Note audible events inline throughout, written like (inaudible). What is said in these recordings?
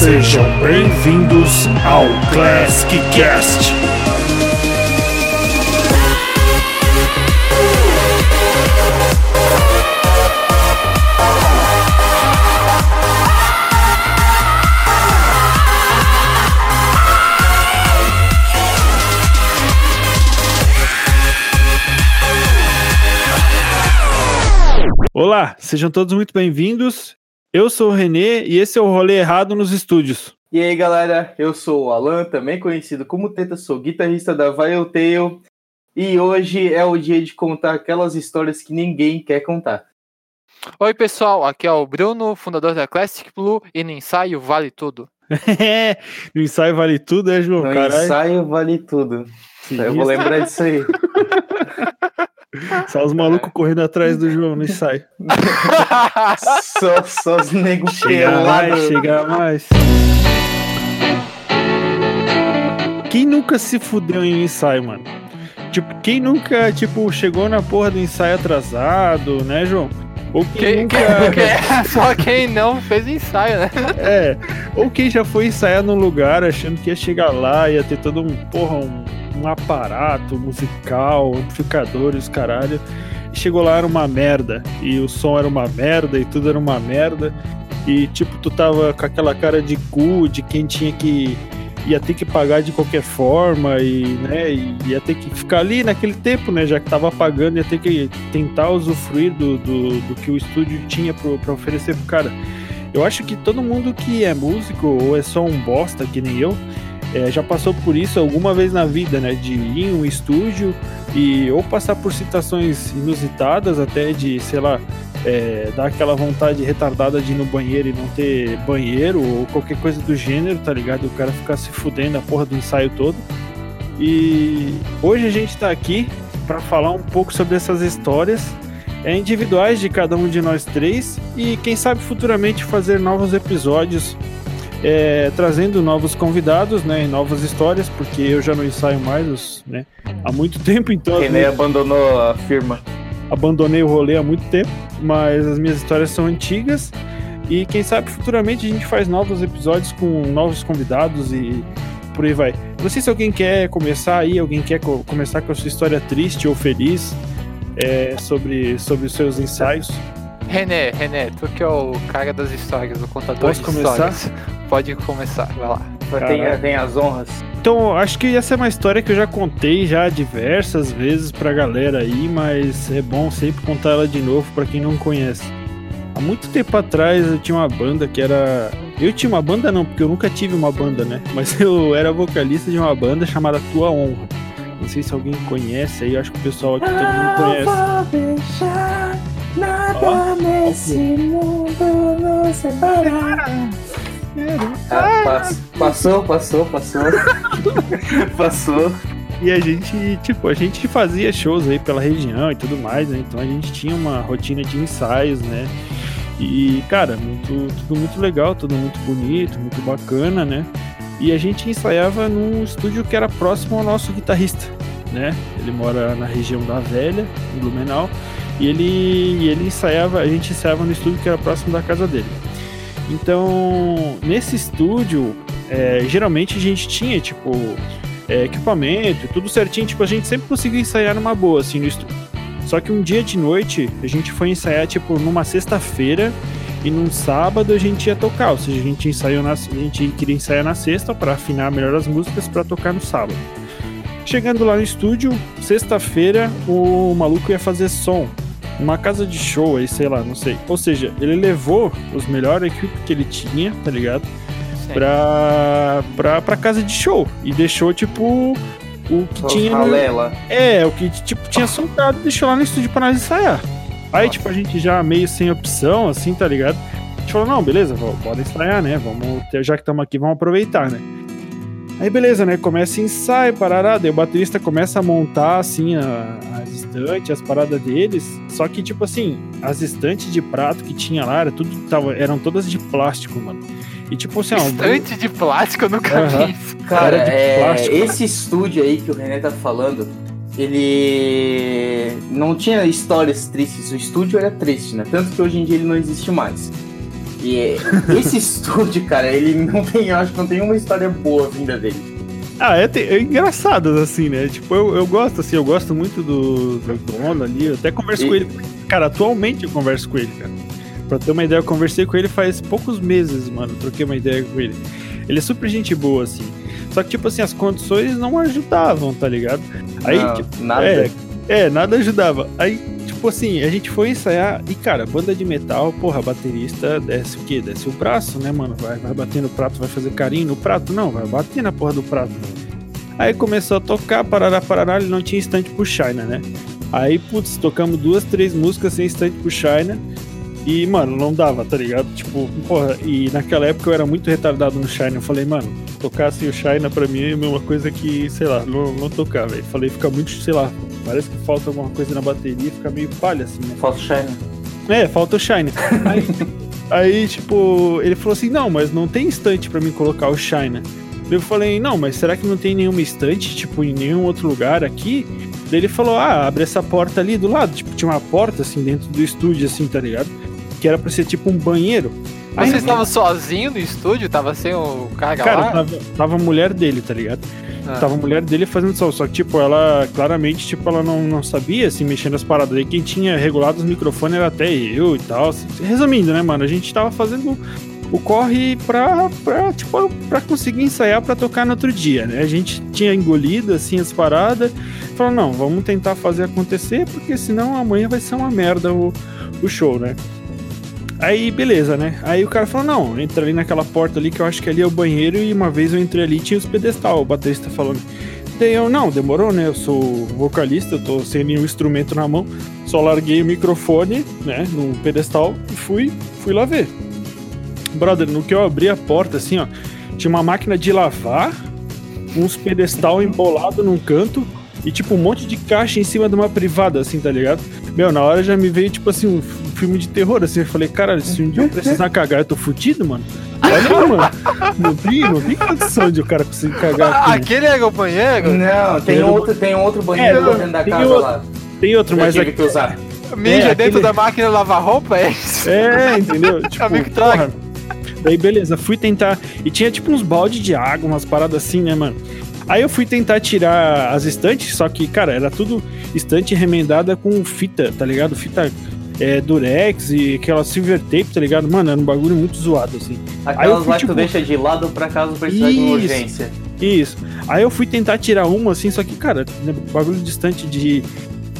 Sejam bem-vindos ao Classic Cast. Olá, sejam todos muito bem-vindos. Eu sou o Renê e esse é o Rolê Errado nos Estúdios. E aí galera, eu sou o Alan, também conhecido como Teta, sou guitarrista da Vial Tail e hoje é o dia de contar aquelas histórias que ninguém quer contar. Oi pessoal, aqui é o Bruno, fundador da Classic Blue e no ensaio vale tudo. (laughs) no ensaio vale tudo, é João? No Carai. ensaio vale tudo. eu vou lembrar disso aí. (laughs) Só os malucos correndo atrás do João no ensaio. (laughs) só, só os negros Chega mais, chega mais. Quem nunca se fudeu em ensaio, mano? Tipo, quem nunca, tipo, chegou na porra do ensaio atrasado, né, João? Ou quem, quem nunca... quem, só quem não fez ensaio, né? É, ou quem já foi ensaiar num lugar achando que ia chegar lá, ia ter todo um, porra, um um aparato musical, amplificadores, caralho. E chegou lá, era uma merda. E o som era uma merda, e tudo era uma merda. E tipo, tu tava com aquela cara de cu de quem tinha que. ia ter que pagar de qualquer forma, e, né, ia ter que ficar ali naquele tempo, né? Já que tava pagando, ia ter que tentar usufruir do, do, do que o estúdio tinha para oferecer pro cara. Eu acho que todo mundo que é músico ou é só um bosta, que nem eu, é, já passou por isso alguma vez na vida, né? De ir em um estúdio e ou passar por situações inusitadas, até de, sei lá, é, dar aquela vontade retardada de ir no banheiro e não ter banheiro ou qualquer coisa do gênero, tá ligado? O cara ficar se fudendo a porra do ensaio todo. E hoje a gente tá aqui para falar um pouco sobre essas histórias é, individuais de cada um de nós três e quem sabe futuramente fazer novos episódios é, trazendo novos convidados, né, novas histórias, porque eu já não ensaio mais os, né, há muito (laughs) tempo, então... René abandonou a firma. Abandonei o rolê há muito tempo, mas as minhas histórias são antigas e quem sabe futuramente a gente faz novos episódios com novos convidados e por aí vai. Não sei se alguém quer começar aí, alguém quer co começar com a sua história triste ou feliz é, sobre, sobre os seus ensaios. René, René, tu que é o cara das histórias, o contador Posso de começar? histórias. Pode começar, vai lá. Tem, tem, as honras. Então, acho que essa é uma história que eu já contei já diversas vezes pra galera aí, mas é bom sempre contar ela de novo para quem não conhece. Há muito tempo atrás eu tinha uma banda que era. Eu tinha uma banda não, porque eu nunca tive uma banda, né? (laughs) Mas eu era vocalista de uma banda chamada Tua Honra. Não sei se alguém conhece aí, acho que o pessoal aqui todo mundo conhece. Nada nesse mundo nos separar. Ah, passou, passou, passou. (laughs) passou. E a gente, tipo, a gente fazia shows aí pela região e tudo mais, né? Então a gente tinha uma rotina de ensaios, né? E, cara, muito, tudo muito legal, tudo muito bonito, muito bacana, né? E a gente ensaiava num estúdio que era próximo ao nosso guitarrista, né? Ele mora na região da Velha, em Blumenau. E ele, e ele ensaiava, a gente ensaiava no estúdio que era próximo da casa dele. Então, nesse estúdio, é, geralmente a gente tinha, tipo, é, equipamento, tudo certinho, tipo, a gente sempre conseguia ensaiar numa boa, assim, no estúdio. Só que um dia de noite, a gente foi ensaiar, tipo, numa sexta-feira, e num sábado a gente ia tocar, ou seja, a gente ensaiou na, a gente queria ensaiar na sexta para afinar melhor as músicas para tocar no sábado. Chegando lá no estúdio, sexta-feira, o maluco ia fazer som uma casa de show aí, sei lá, não sei. Ou seja, ele levou os melhores equipes que ele tinha, tá ligado? Pra, pra, pra casa de show. E deixou, tipo, o que tinha. No... É, o que, tipo, tinha soltado e deixou lá no estúdio pra nós ensaiar. Aí, Nossa. tipo, a gente já meio sem opção, assim, tá ligado? A gente falou, não, beleza, bora ensaiar, né? Vamos ter, já que estamos aqui, vamos aproveitar, né? Aí beleza, né? Começa ensaio, parará, daí o baterista começa a montar assim a, as estantes, as paradas deles. Só que, tipo assim, as estantes de prato que tinha lá era tudo, tava, eram todas de plástico, mano. E tipo assim, Estante ó, de plástico eu nunca uh -huh. vi isso. Cara, é, esse estúdio aí que o René tá falando, ele não tinha histórias tristes. O estúdio era triste, né? Tanto que hoje em dia ele não existe mais. E esse (laughs) estúdio, cara, ele não tem, eu acho que não tem uma história boa vinda dele. Ah, é, te- é engraçado, assim, né? Tipo, eu, eu gosto, assim, eu gosto muito do, do dono ali, eu até converso E- com ele. Cara, atualmente eu converso com ele, cara. Pra ter uma ideia, eu conversei com ele faz poucos meses, mano, troquei uma ideia com ele. Ele é super gente boa, assim. Só que, tipo assim, as condições não ajudavam, tá ligado? Aí, Não, tipo, nada. É, é, nada ajudava. Aí, tipo assim, a gente foi ensaiar e, cara, banda de metal, porra, baterista desce o quê? Desce o braço, né, mano? Vai, vai bater no prato, vai fazer carinho no prato? Não, vai bater na porra do prato. Aí começou a tocar, parará, parará, ele não tinha instante pro China, né? Aí, putz, tocamos duas, três músicas sem instante pro China. E, mano, não dava, tá ligado? Tipo, porra, e naquela época eu era muito retardado no China. Eu falei, mano, tocar sem o China pra mim é uma coisa que, sei lá, não, não tocar, velho. Falei, fica muito, sei lá, parece que falta alguma coisa na bateria, fica meio palha assim, né? Falso Shine. É, falta o Shine. Aí, aí, tipo, ele falou assim: não, mas não tem estante pra mim colocar o Shine. Eu falei: não, mas será que não tem nenhuma estante, tipo, em nenhum outro lugar aqui? Daí ele falou: ah, abre essa porta ali do lado. Tipo, tinha uma porta assim dentro do estúdio, assim, tá ligado? Que era pra ser tipo um banheiro. Aí, Você estava sozinho no estúdio? Tava sem o cara, cara, tava, tava a mulher dele, tá ligado? Ah. Tava a mulher dele fazendo som, só que, tipo, ela claramente, tipo, ela não, não sabia, assim, mexer nas paradas. Aí quem tinha regulado os microfones era até eu e tal. Resumindo, né, mano? A gente tava fazendo o corre pra, pra, tipo, pra conseguir ensaiar pra tocar no outro dia, né? A gente tinha engolido, assim, as paradas. Falou, não, vamos tentar fazer acontecer, porque senão amanhã vai ser uma merda o, o show, né? Aí, beleza, né? Aí o cara falou, não, entra ali naquela porta ali que eu acho que ali é o banheiro e uma vez eu entrei ali e tinha os pedestal, o baterista falando. Daí eu, não, demorou, né? Eu sou vocalista, eu tô sem nenhum instrumento na mão, só larguei o microfone, né, no pedestal e fui, fui lá ver. Brother, no que eu abri a porta, assim, ó, tinha uma máquina de lavar, uns pedestal embolado num canto e, tipo, um monte de caixa em cima de uma privada, assim, tá ligado? Meu, na hora já me veio, tipo assim, um filme de terror, assim. Eu falei, caralho, se um dia eu precisar cagar, eu tô fudido, mano. Olha mano. Não tem, não tem condição de o cara conseguir cagar Ah, aqui. né? aquele era o banheiro? Não, tem Tem outro, tem outro banheiro É, dentro da tem casa outro. lá. Tem outro, mas tive aqui. que usar. Mija É, dentro aquele- da máquina lavar roupa? É isso? É, entendeu? (laughs) Tipo, Amigo, traga. porra. Daí, beleza, fui tentar. E tinha tipo uns balde de água, umas paradas assim, né, mano? Aí eu fui tentar tirar as estantes, só que, cara, era tudo estante remendada com fita, tá ligado? Fita é, durex e aquela silver tape, tá ligado? Mano, era um bagulho muito zoado, assim. Aquelas fui, lá que tipo- tu deixa de lado pra caso precisar de urgência. Isso. Aí eu fui tentar tirar uma, assim, só que, cara, né, bagulho distante de,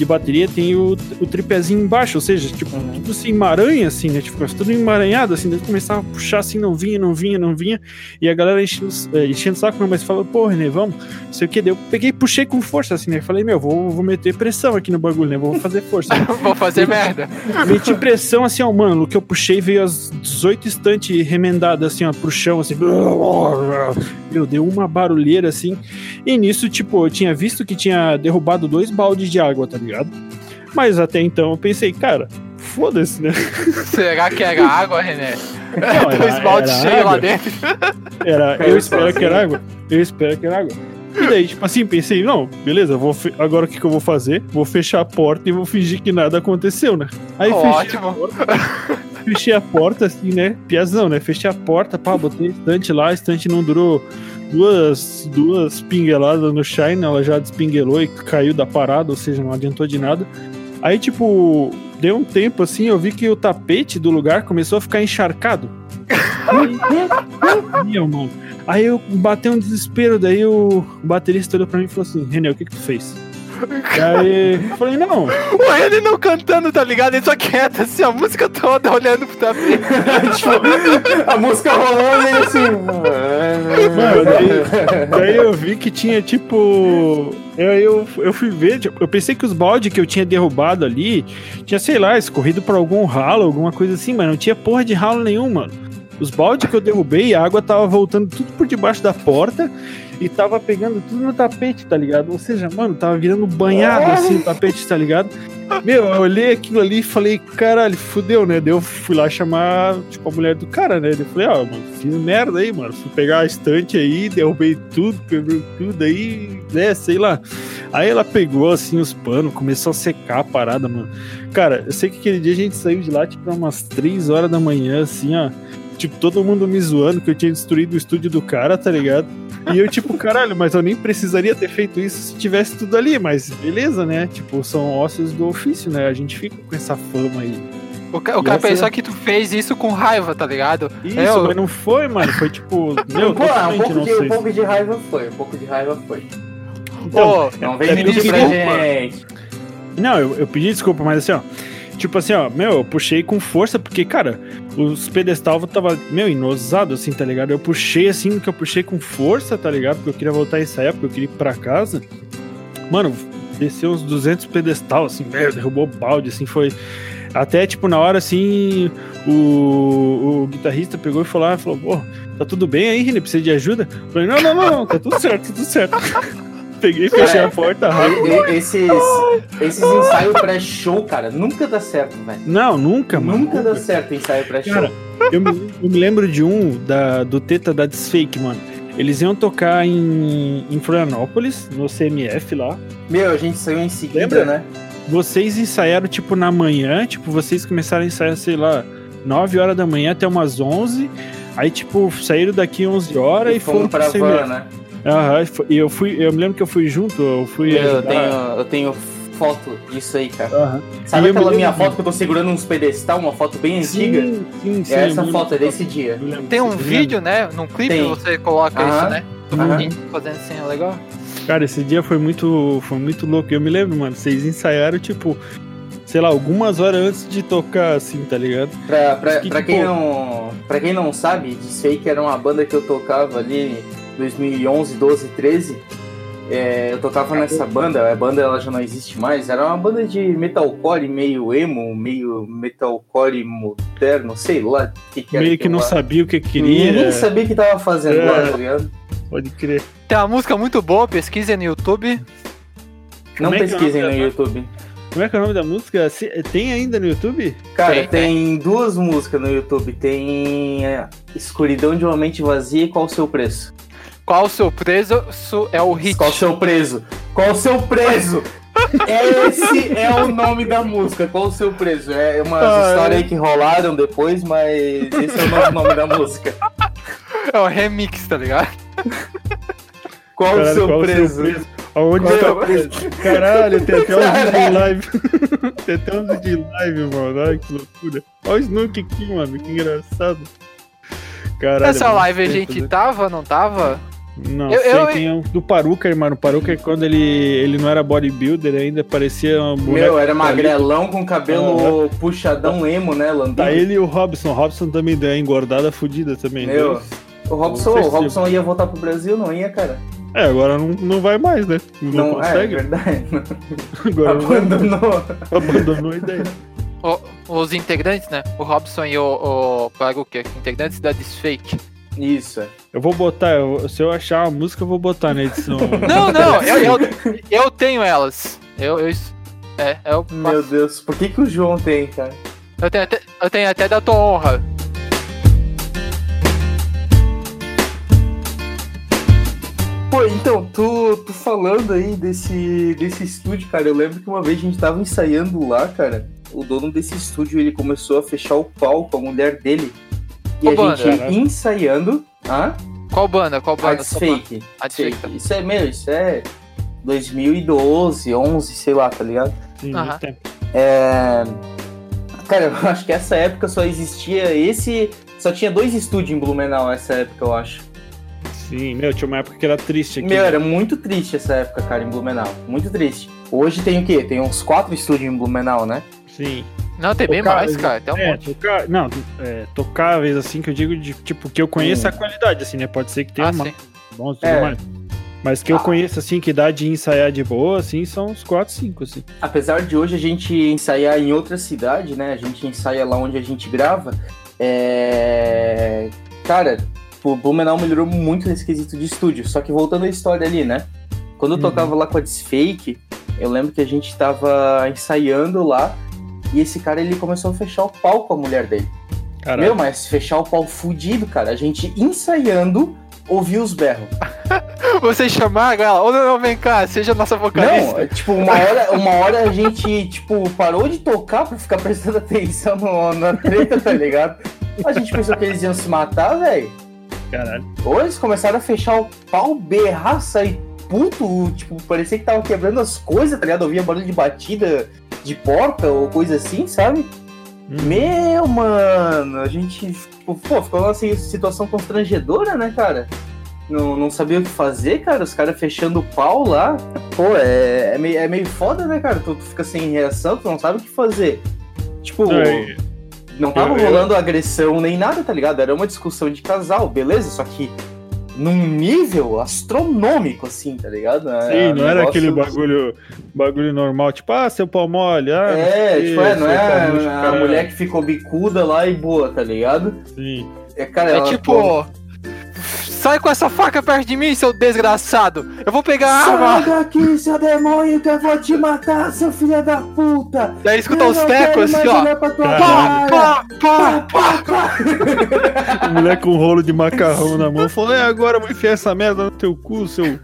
de bateria tem o, o tripézinho embaixo, ou seja, tipo, Uhum. tudo assim, emaranha, assim, né? Tipo, tudo emaranhado, assim, daí começava a puxar assim, não vinha, não vinha, não vinha. E a galera enchendo, eh, enchendo o saco, não, mas falou, pô, René, vamos, não sei o que. Daí eu peguei e puxei com força, assim, né? Falei, meu, vou, vou meter pressão aqui no bagulho, né? Vou fazer força. (laughs) Vou fazer merda. (laughs) Meti pressão assim, ó, mano. No que eu puxei veio as 18 estantes remendadas assim, ó, pro chão, assim. (laughs) Meu, deu uma barulheira assim. E nisso, tipo, eu tinha visto que tinha derrubado dois baldes de água, tá ligado? Mas até então eu pensei, cara, foda-se, né? (laughs) Será que era água, René? Não, (laughs) Dois baldes era cheios lá dentro. Era, Cara, (laughs) eu espero que era água. Eu espero que era água. E daí, tipo assim, pensei, não, beleza, vou agora o que, que eu vou fazer? Vou fechar a porta e vou fingir que nada aconteceu, né? Aí fechei a Ótimo. Fechei a porta, assim, né? Piazão, né? Fechei a porta, pá, botei a estante lá, a estante não durou duas, duas pingueladas no Shine, ela já despinguelou e caiu da parada, ou seja, não adiantou de nada. Aí, tipo, deu um tempo assim, eu vi que o tapete do lugar começou a ficar encharcado. Meu, mano. Aí eu batei um desespero, daí o baterista olhou pra mim e falou assim: René, o que que tu fez? E aí eu falei: não, O René não cantando, tá ligado? Ele só quieto, assim, a música toda olhando pro tapete. (laughs) A música rolando e assim. Mano, daí, (laughs) daí eu vi que tinha tipo. Eu, eu, eu fui ver, tipo, eu pensei que os baldes que eu tinha derrubado ali tinha, sei lá, escorrido por algum ralo, alguma coisa assim, mas não tinha porra de ralo nenhum, mano. Os baldes que eu derrubei, a água tava voltando tudo por debaixo da porta e tava pegando tudo no tapete, tá ligado? Ou seja, mano, tava virando banhado assim o tapete, tá ligado? Meu, eu olhei aquilo ali e falei, caralho, fudeu, né? Daí eu fui lá chamar, tipo, a mulher do cara, né? Daí eu falei, ó, mano, fiz merda aí, mano. Fui pegar a estante aí, derrubei tudo, quebrei tudo aí, né? Sei lá. Aí ela pegou, assim, os panos, começou a secar a parada, mano. Cara, eu sei que aquele dia a gente saiu de lá, tipo, umas 3 horas da manhã, assim, ó. Tipo, todo mundo me zoando que eu tinha destruído o estúdio do cara, tá ligado? E eu, tipo, (laughs) caralho, mas eu nem precisaria ter feito isso se tivesse tudo ali, mas beleza, né? Tipo, são ossos do ofício, né? A gente fica com essa fama aí. O, ca- o cara essa- pensou que tu fez isso com raiva, tá ligado? Isso, Eu- mas não foi, mano. Foi tipo, (laughs) meu, Pô, um pouco, não de, um pouco de raiva foi, um pouco de raiva foi. Pô, Não vem é pra desculpa. gente. Não, eu, eu pedi desculpa, mas assim, ó. Tipo assim, ó, meu, eu puxei com força, porque, cara, os pedestal tava, meu, inosado, assim, tá ligado? Eu puxei assim, que eu puxei com força, tá ligado? Porque eu queria voltar a ensaiar, porque eu queria ir pra casa. Mano, desceu uns 200 pedestal, assim, meu, derrubou balde, assim, foi. Até, tipo, na hora, assim, o, o guitarrista pegou e falou, ah, falou, pô, tá tudo bem aí, René? Precisa de ajuda? Eu falei, não, não, não, tá tudo certo, tá tudo certo. (laughs) Peguei, fechei a porta rápido. E- e- Esses, esses ensaios pré-show, cara, nunca dá certo, velho. Não, nunca, mano. Nunca dá certo ensaio pré-show. Cara, eu me, eu me lembro de um da, do Teta da Desfake, mano. Eles iam tocar em, em Florianópolis, no CMF lá. Meu, a gente saiu em seguida, Lembra? né? Vocês ensaiaram, tipo, na manhã. Tipo, vocês começaram a ensaiar, sei lá, 9 horas da manhã até umas 11. Aí, tipo, saíram daqui 11 horas e, foram fomos pra pro van, CMF. né? Aham, foi- e eu fui, eu me lembro que eu fui junto, eu fui Eu ajudar. tenho, eu tenho foto disso aí, cara. Aham. Sabe E aquela minha lembro- foto que eu tô segurando uns pedestal, uma foto bem antiga? Sim, sim, sim. é essa foto, é desse dia. Tem um vídeo, né? Num clipe Tem. você coloca Aham. isso, né? Menino fazendo assim, é legal. Cara, esse dia foi muito, foi muito louco. Eu me lembro, mano, vocês ensaiaram, tipo, sei lá, algumas horas antes de tocar, assim, tá ligado? Pra, pra, Que pra tipo- quem não, pra quem não sabe, Desfake era uma banda que eu tocava ali 2011, 12, 13. É, eu tocava nessa banda, a banda ela já não existe mais. Era uma banda de metalcore meio emo, meio metalcore moderno, sei lá o que, que era. Meio que não lá. sabia o que queria. Ninguém sabia o que tava fazendo É. lá, tá ligado? Pode crer. Tem uma música muito boa, pesquisa no YouTube. Não Como é é pesquisem no YouTube. Como é que é o nome da música? Tem ainda no YouTube? Cara, Tem, tem, duas músicas no YouTube. Tem é, Escuridão de uma Mente Vazia e Qual o Seu Preço? Qual o seu preso Su- é o hit? Qual o seu preso? Qual o seu preso? (laughs) Esse é o nome da música, Qual o seu preso? É umas Ah, histórias é. aí que rolaram depois, mas esse é o novo nome da música. É o remix, tá ligado? Qual Caralho, o seu qual o seu preso? Aonde Qual tá o preso? Caralho, tem até (laughs) um vídeo de live. (laughs) tem até um vídeo de live, mano. Ai, que loucura. Olha o Snook aqui, mano. Que engraçado. Caralho. Nessa muito live a tempo, gente né? tava, não tava? Não, Eu- sei, eu- tem um do Paruca, mano. O Paruca, quando ele, ele não era bodybuilder, ainda parecia um boneco. Meu, era magrelão com cabelo puxadão emo, né, Landinho? Tá ele e o Robson. O Robson também deu engordada fodida também. Meu, Dois. o Robson, o. Robson ia voltar pro Brasil, não ia, cara? É, agora não, não vai mais, né? Não, Não, é consegue. verdade. (laughs) agora. Abandonou. abandonou a ideia. O- os integrantes, né? O Robson e o, o Paruca, integrantes da Desfake. Isso, é. Eu vou botar, eu- se eu achar uma música, eu vou botar na edição. (laughs) Não, não, eu, eu, eu tenho elas. Eu, eu, é, eu, Meu Deus, por que, que o João tem, cara? eu, tenho até, eu tenho até da tua honra. Pô, então, tu, tu falando aí desse, desse estúdio, cara, eu lembro que uma vez a gente tava ensaiando lá, cara. O dono desse estúdio, ele começou a fechar o pau com a mulher dele. E Qual a banda? gente ensaiando. Hã? Qual banda? Qual banda? Arts. Fake. Arts Fake. Fake. Isso é, meu, isso é 2012, 11, sei lá, tá ligado? Sim, tempo. É... Cara, eu (laughs) acho que essa época só existia esse. Só tinha dois estúdios em Blumenau nessa época, eu acho. Sim, meu, tinha uma época que era triste aqui. Meu, né? era muito triste essa época, cara, em Blumenau. Muito triste. Hoje tem o quê? Tem uns quatro estúdios em Blumenau, né? Sim. Não, tem bem mais, cara. Tem um é, monte. tocar, não, é, tocáveis, assim, que eu digo, de, tipo, que eu conheço Hum. a qualidade, assim, né? Pode ser que tenha Ah, uma bons tudo É. mais. Mas que eu Ah. conheço, assim, que dá de ensaiar de boa, assim, são uns 4, 5, assim. Apesar de hoje a gente ensaiar em outra cidade, né? A gente ensaia lá onde a gente grava. É... Cara, o Blumenau melhorou muito nesse quesito de estúdio. Só que voltando à história ali, né? Quando eu Uhum. tocava lá com a Desfake, Eu lembro que a gente tava ensaiando lá e esse cara ele começou a fechar o pau com a mulher dele. Caralho. Meu, mas fechar o pau fudido, cara. A gente ensaiando, ouviu os berros. (laughs) Vocês chamaram ela, ô não, não, vem cá, seja nossa vocalista. Não, é, tipo, uma hora, uma hora a gente, tipo, parou de tocar pra ficar prestando atenção no- na treta, tá ligado? A gente pensou que eles iam se matar, velho. Caralho. Ou eles começaram a fechar o pau, berrar, sair puto, tipo, parecia que tava quebrando as coisas, tá ligado? Ouvia barulho de batida de porta ou coisa assim, sabe? Hum. Meu, mano, a gente, tipo, pô, ficou numa si- situação constrangedora, né, cara? Não, não sabia o que fazer, cara, os caras fechando o pau lá. Pô, é, é, meio, é meio foda, né, cara? Tu, tu fica sem reação, tu não sabe o que fazer. Tipo, não tava Eu- eu- rolando agressão nem nada, tá ligado? Era uma discussão de casal, beleza? Só que num nível astronômico, assim, tá ligado? Sim, não era um aquele bagulho, bagulho normal, tipo, ah, seu pau mole, ah, É, sei tipo, é, não é murcho, a, mulher que ficou bicuda lá e boa, tá ligado? Sim. É, cara, É ela, tipo, pô, sai com essa faca perto de mim, seu desgraçado. Eu vou pegar a Sai arma. daqui, seu demônio, que eu vou te matar, seu filho da puta! Daí escuta os Eu quero tecos assim, ó. Caralho. cara. Pá, pá, pá. A mulher com um rolo de macarrão na mão falou: é, agora eu vou enfiar essa merda no teu cu, seu,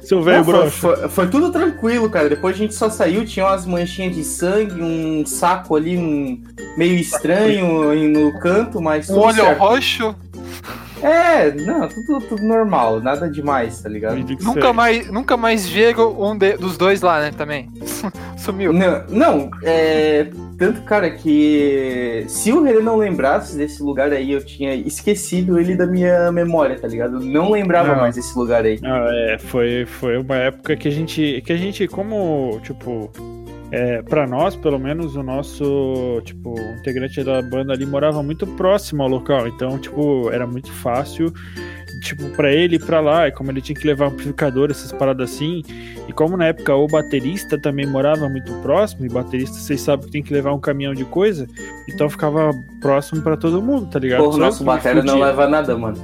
seu velho foi, broxa. foi- foi tudo tranquilo, cara. Depois a gente só saiu, tinha umas manchinhas de sangue, um saco ali um, meio estranho no canto, mas Um olho certo. roxo. É, não, tudo, tudo normal, nada demais, tá ligado? Nunca sei. mais, nunca mais vejo um de- dos dois lá, né, também. (laughs) Sumiu. Não, não, é. Tanto, cara, que se o René não lembrasse desse lugar aí, eu tinha esquecido ele da minha memória, tá ligado? Eu não lembrava Não. mais desse lugar aí. Ah, é, foi, foi uma época que a gente, que a gente como, tipo, é, para nós, pelo menos, o nosso, tipo, integrante da banda ali morava muito próximo ao local, então, tipo, era muito fácil, tipo, para ele ir pra lá, e como ele tinha que levar amplificador, essas paradas assim, e como na época o baterista também morava muito próximo, e baterista, vocês sabem que tem que levar um caminhão de coisa, então ficava próximo pra todo mundo, tá ligado? Porra, o nosso que bateria não leva nada, mano.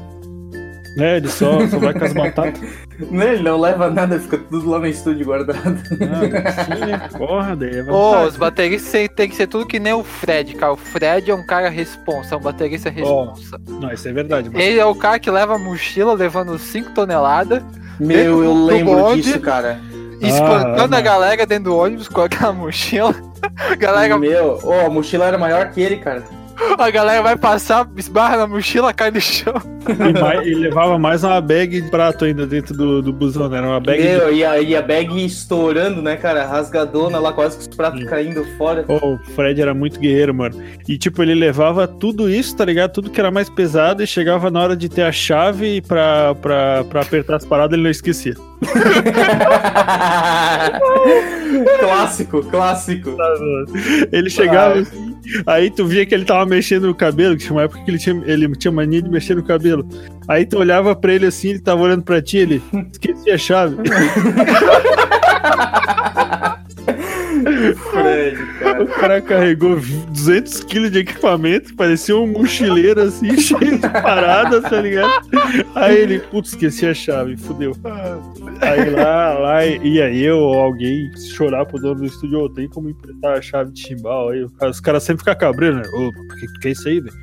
né? Ele só, só vai com as batatas. (laughs) Não, ele não leva nada, fica tudo lá no estúdio guardado. Ah, sim, né? Porra, daí é Ô, os bateristas tem- tem que ser tudo que nem o Fred, cara. O Fred é um cara responsa, é um baterista responsa. Não, isso é verdade, mano. Ele é o cara que leva a mochila levando 5 toneladas, Meu, eu lembro bonde. disso, cara. espancando a mano. galera dentro do ônibus com aquela (laughs) mochila. A galera, Meu, ô, a mochila era maior que ele, cara. A galera vai passar, esbarra na mochila, cai no chão. E, mais- e levava mais uma bag de prato ainda dentro do, do busão, né? Era uma bag de... Meu, e a, e a bag estourando, né, cara? Rasgadona lá, quase com os pratos Sim. caindo fora. Pô, o Fred era muito guerreiro, mano. E, tipo, ele levava tudo isso, tá ligado? Tudo que era mais pesado e chegava na hora de ter a chave pra, pra, pra apertar as paradas, ele não esquecia. (laughs) clássico, clássico. Ele chegava assim, aí tu via que ele tava mexendo no cabelo, que tinha uma época que ele tinha, ele tinha mania de mexer no cabelo. Aí tu olhava pra ele assim, ele tava olhando pra ti, ele esquecia a chave. (laughs) (laughs) Fred, cara. O cara carregou 200 quilos de equipamento, parecia um mochileiro assim, (laughs) cheio de paradas, tá ligado? Aí ele, putz, esqueci a chave, fudeu. Aí lá, lá ia eu ou alguém chorar pro dono do estúdio, ô, tem como emprestar a chave de chimbal aí? Os caras sempre ficam cabreiros, né? Ô, por que tu quer isso aí, velho?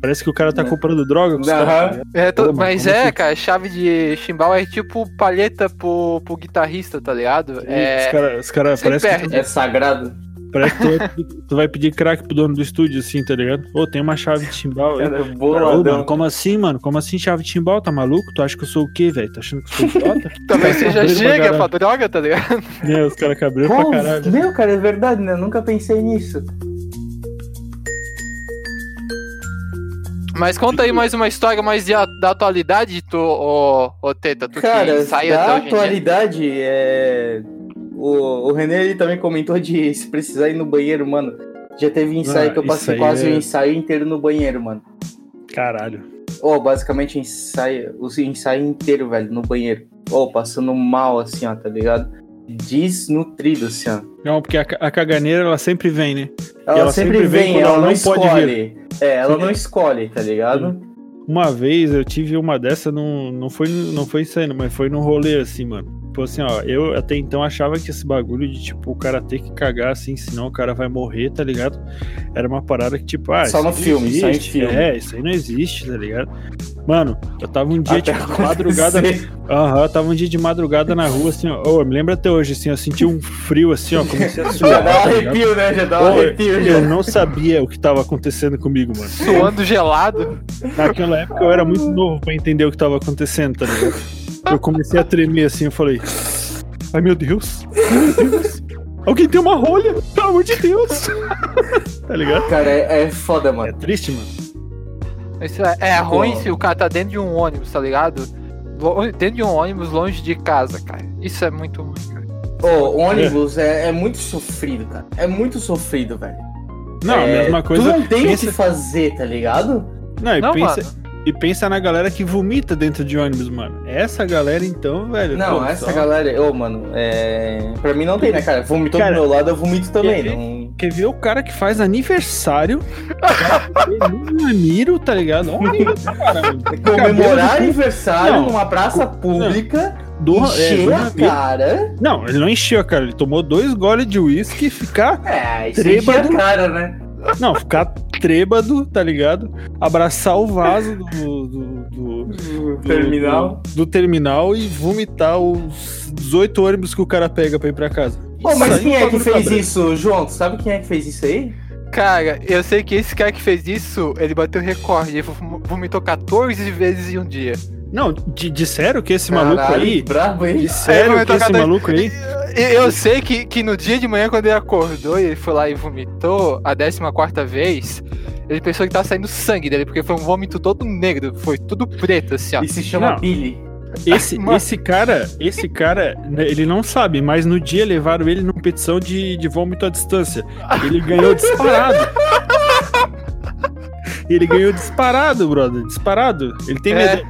Parece que o cara tá Né? comprando droga com os caras. ligado? É, Pô, mano, mas é, assim? cara, chave de chimbal é tipo palheta pro, pro guitarrista, tá ligado? Os É. caras, os cara, Você parece, que, perde. É sagrado. parece que tu, vai pedir- tu vai pedir crack pro dono do estúdio, assim, tá ligado? Ô, tem uma chave de chimbal aí. Era Ô, mano, como assim, mano? Como assim chave de timbal? Tá maluco? Tu acha que eu sou o quê, velho? Tá achando que eu sou idiota? (laughs) Também seja cabreiro pra chega caralho. pra droga, tá ligado? é, os caras cabreiros pra caralho. meu, cara, é verdade, né? Eu nunca pensei nisso. Mas conta aí mais uma história mais de da atualidade, tu, ô, ô Teta, tu Cara, que sai da atualidade, é... o, o René ele também comentou de (laughs) se precisar ir no banheiro, mano. Já teve ensaio Ah, que eu passei quase é- o ensaio inteiro no banheiro, mano. Caralho. Ou basicamente ensaio, o ensaio inteiro, velho, no banheiro. Ou passando mal, assim, ó, tá ligado? Desnutrido, assim, ó. Não, porque a, a caganeira, ela sempre vem, né? Ela, ela sempre sempre vem vem, ela ela não pode escolhe. É, ela Sim. não escolhe, tá ligado? Uma vez eu tive uma dessa, não, não, foi, não foi isso aí, não, mas foi no rolê, assim, mano. Tipo assim, ó, eu até então achava que esse bagulho de, tipo, o cara ter que cagar assim, senão o cara vai morrer, tá ligado? Era uma parada que, tipo, ah, Só isso no filme, só em existe. filme. É, isso aí não existe, tá ligado? Mano, eu tava um dia, Até tipo, de madrugada. acontecer. Aham, eu tava um dia de madrugada na rua, assim, ó. Eu me lembro até hoje, assim, eu senti um frio, assim, ó, comecei a Já suar. dá um tá ligado? arrepio, né? Já dá um arrepio. eu Já. não sabia o que tava acontecendo comigo, mano. Suando gelado. Naquela época eu era muito novo pra entender o que tava acontecendo, tá ligado? Eu comecei a tremer assim, eu falei. Ai meu Deus! Meu Deus! Alguém tem uma rolha! Pelo amor de Deus! (laughs) tá ligado? Cara, é, é foda, É mano. triste, mano. Isso é, é ruim se o cara tá dentro de um ônibus, tá ligado? Dentro de um ônibus longe de casa, cara. Isso é muito ruim, cara. Ô, ônibus é, é muito sofrido, cara. É muito sofrido, velho. Não, a É, mesma coisa. Tu não tem o pensa... que fazer, tá ligado? Não, e Não, pensa... mano. E pensa na galera que vomita dentro de ônibus, mano. Essa galera, então, velho. Não, pô, essa só- galera. Ô, mano, é. Pra mim não tem, né, cara? Vomitou Cara, do meu lado, eu vomito também. quer ver? Não... Quer ver o cara que faz aniversário? no Namiro, tá ligado? Olha isso, cara. mano. Comemorar aniversário Não, numa praça pública, Do, é, a Namiro. cara. Não, ele não encheu, cara. Ele tomou dois goles de uísque e ficar. É, isso a Trêbado. cara, né? Não, ficar trêbado, tá ligado? Abraçar o vaso do. do, do- do- Terminal. Do, do terminal e vomitar os 18 ônibus que o cara pega pra ir pra casa. Pô, mas quem é que bagulho fez cabreiro. isso, João? Tu sabe quem é que fez isso aí? Cara, eu sei que esse cara que fez isso, ele bateu recorde. Ele vom- vomitou 14 vezes em um dia. Não, di- disseram que esse maluco Caralho, aí. brabo, hein? Disseram que esse maluco aí. (laughs) Eu sei que, que no dia de manhã, quando ele acordou e ele foi lá e vomitou a 14 vez, ele pensou que tava saindo sangue dele, porque foi um vômito todo negro, foi tudo preto, assim, ó. E se chama Não. Billy. Esse, Mano. esse cara, esse cara, né, ele não sabe, mas no dia levaram ele numa competição de, de vômito à distância. Ele ganhou disparado. Ele ganhou disparado, brother. Disparado. Ele tem É. meda-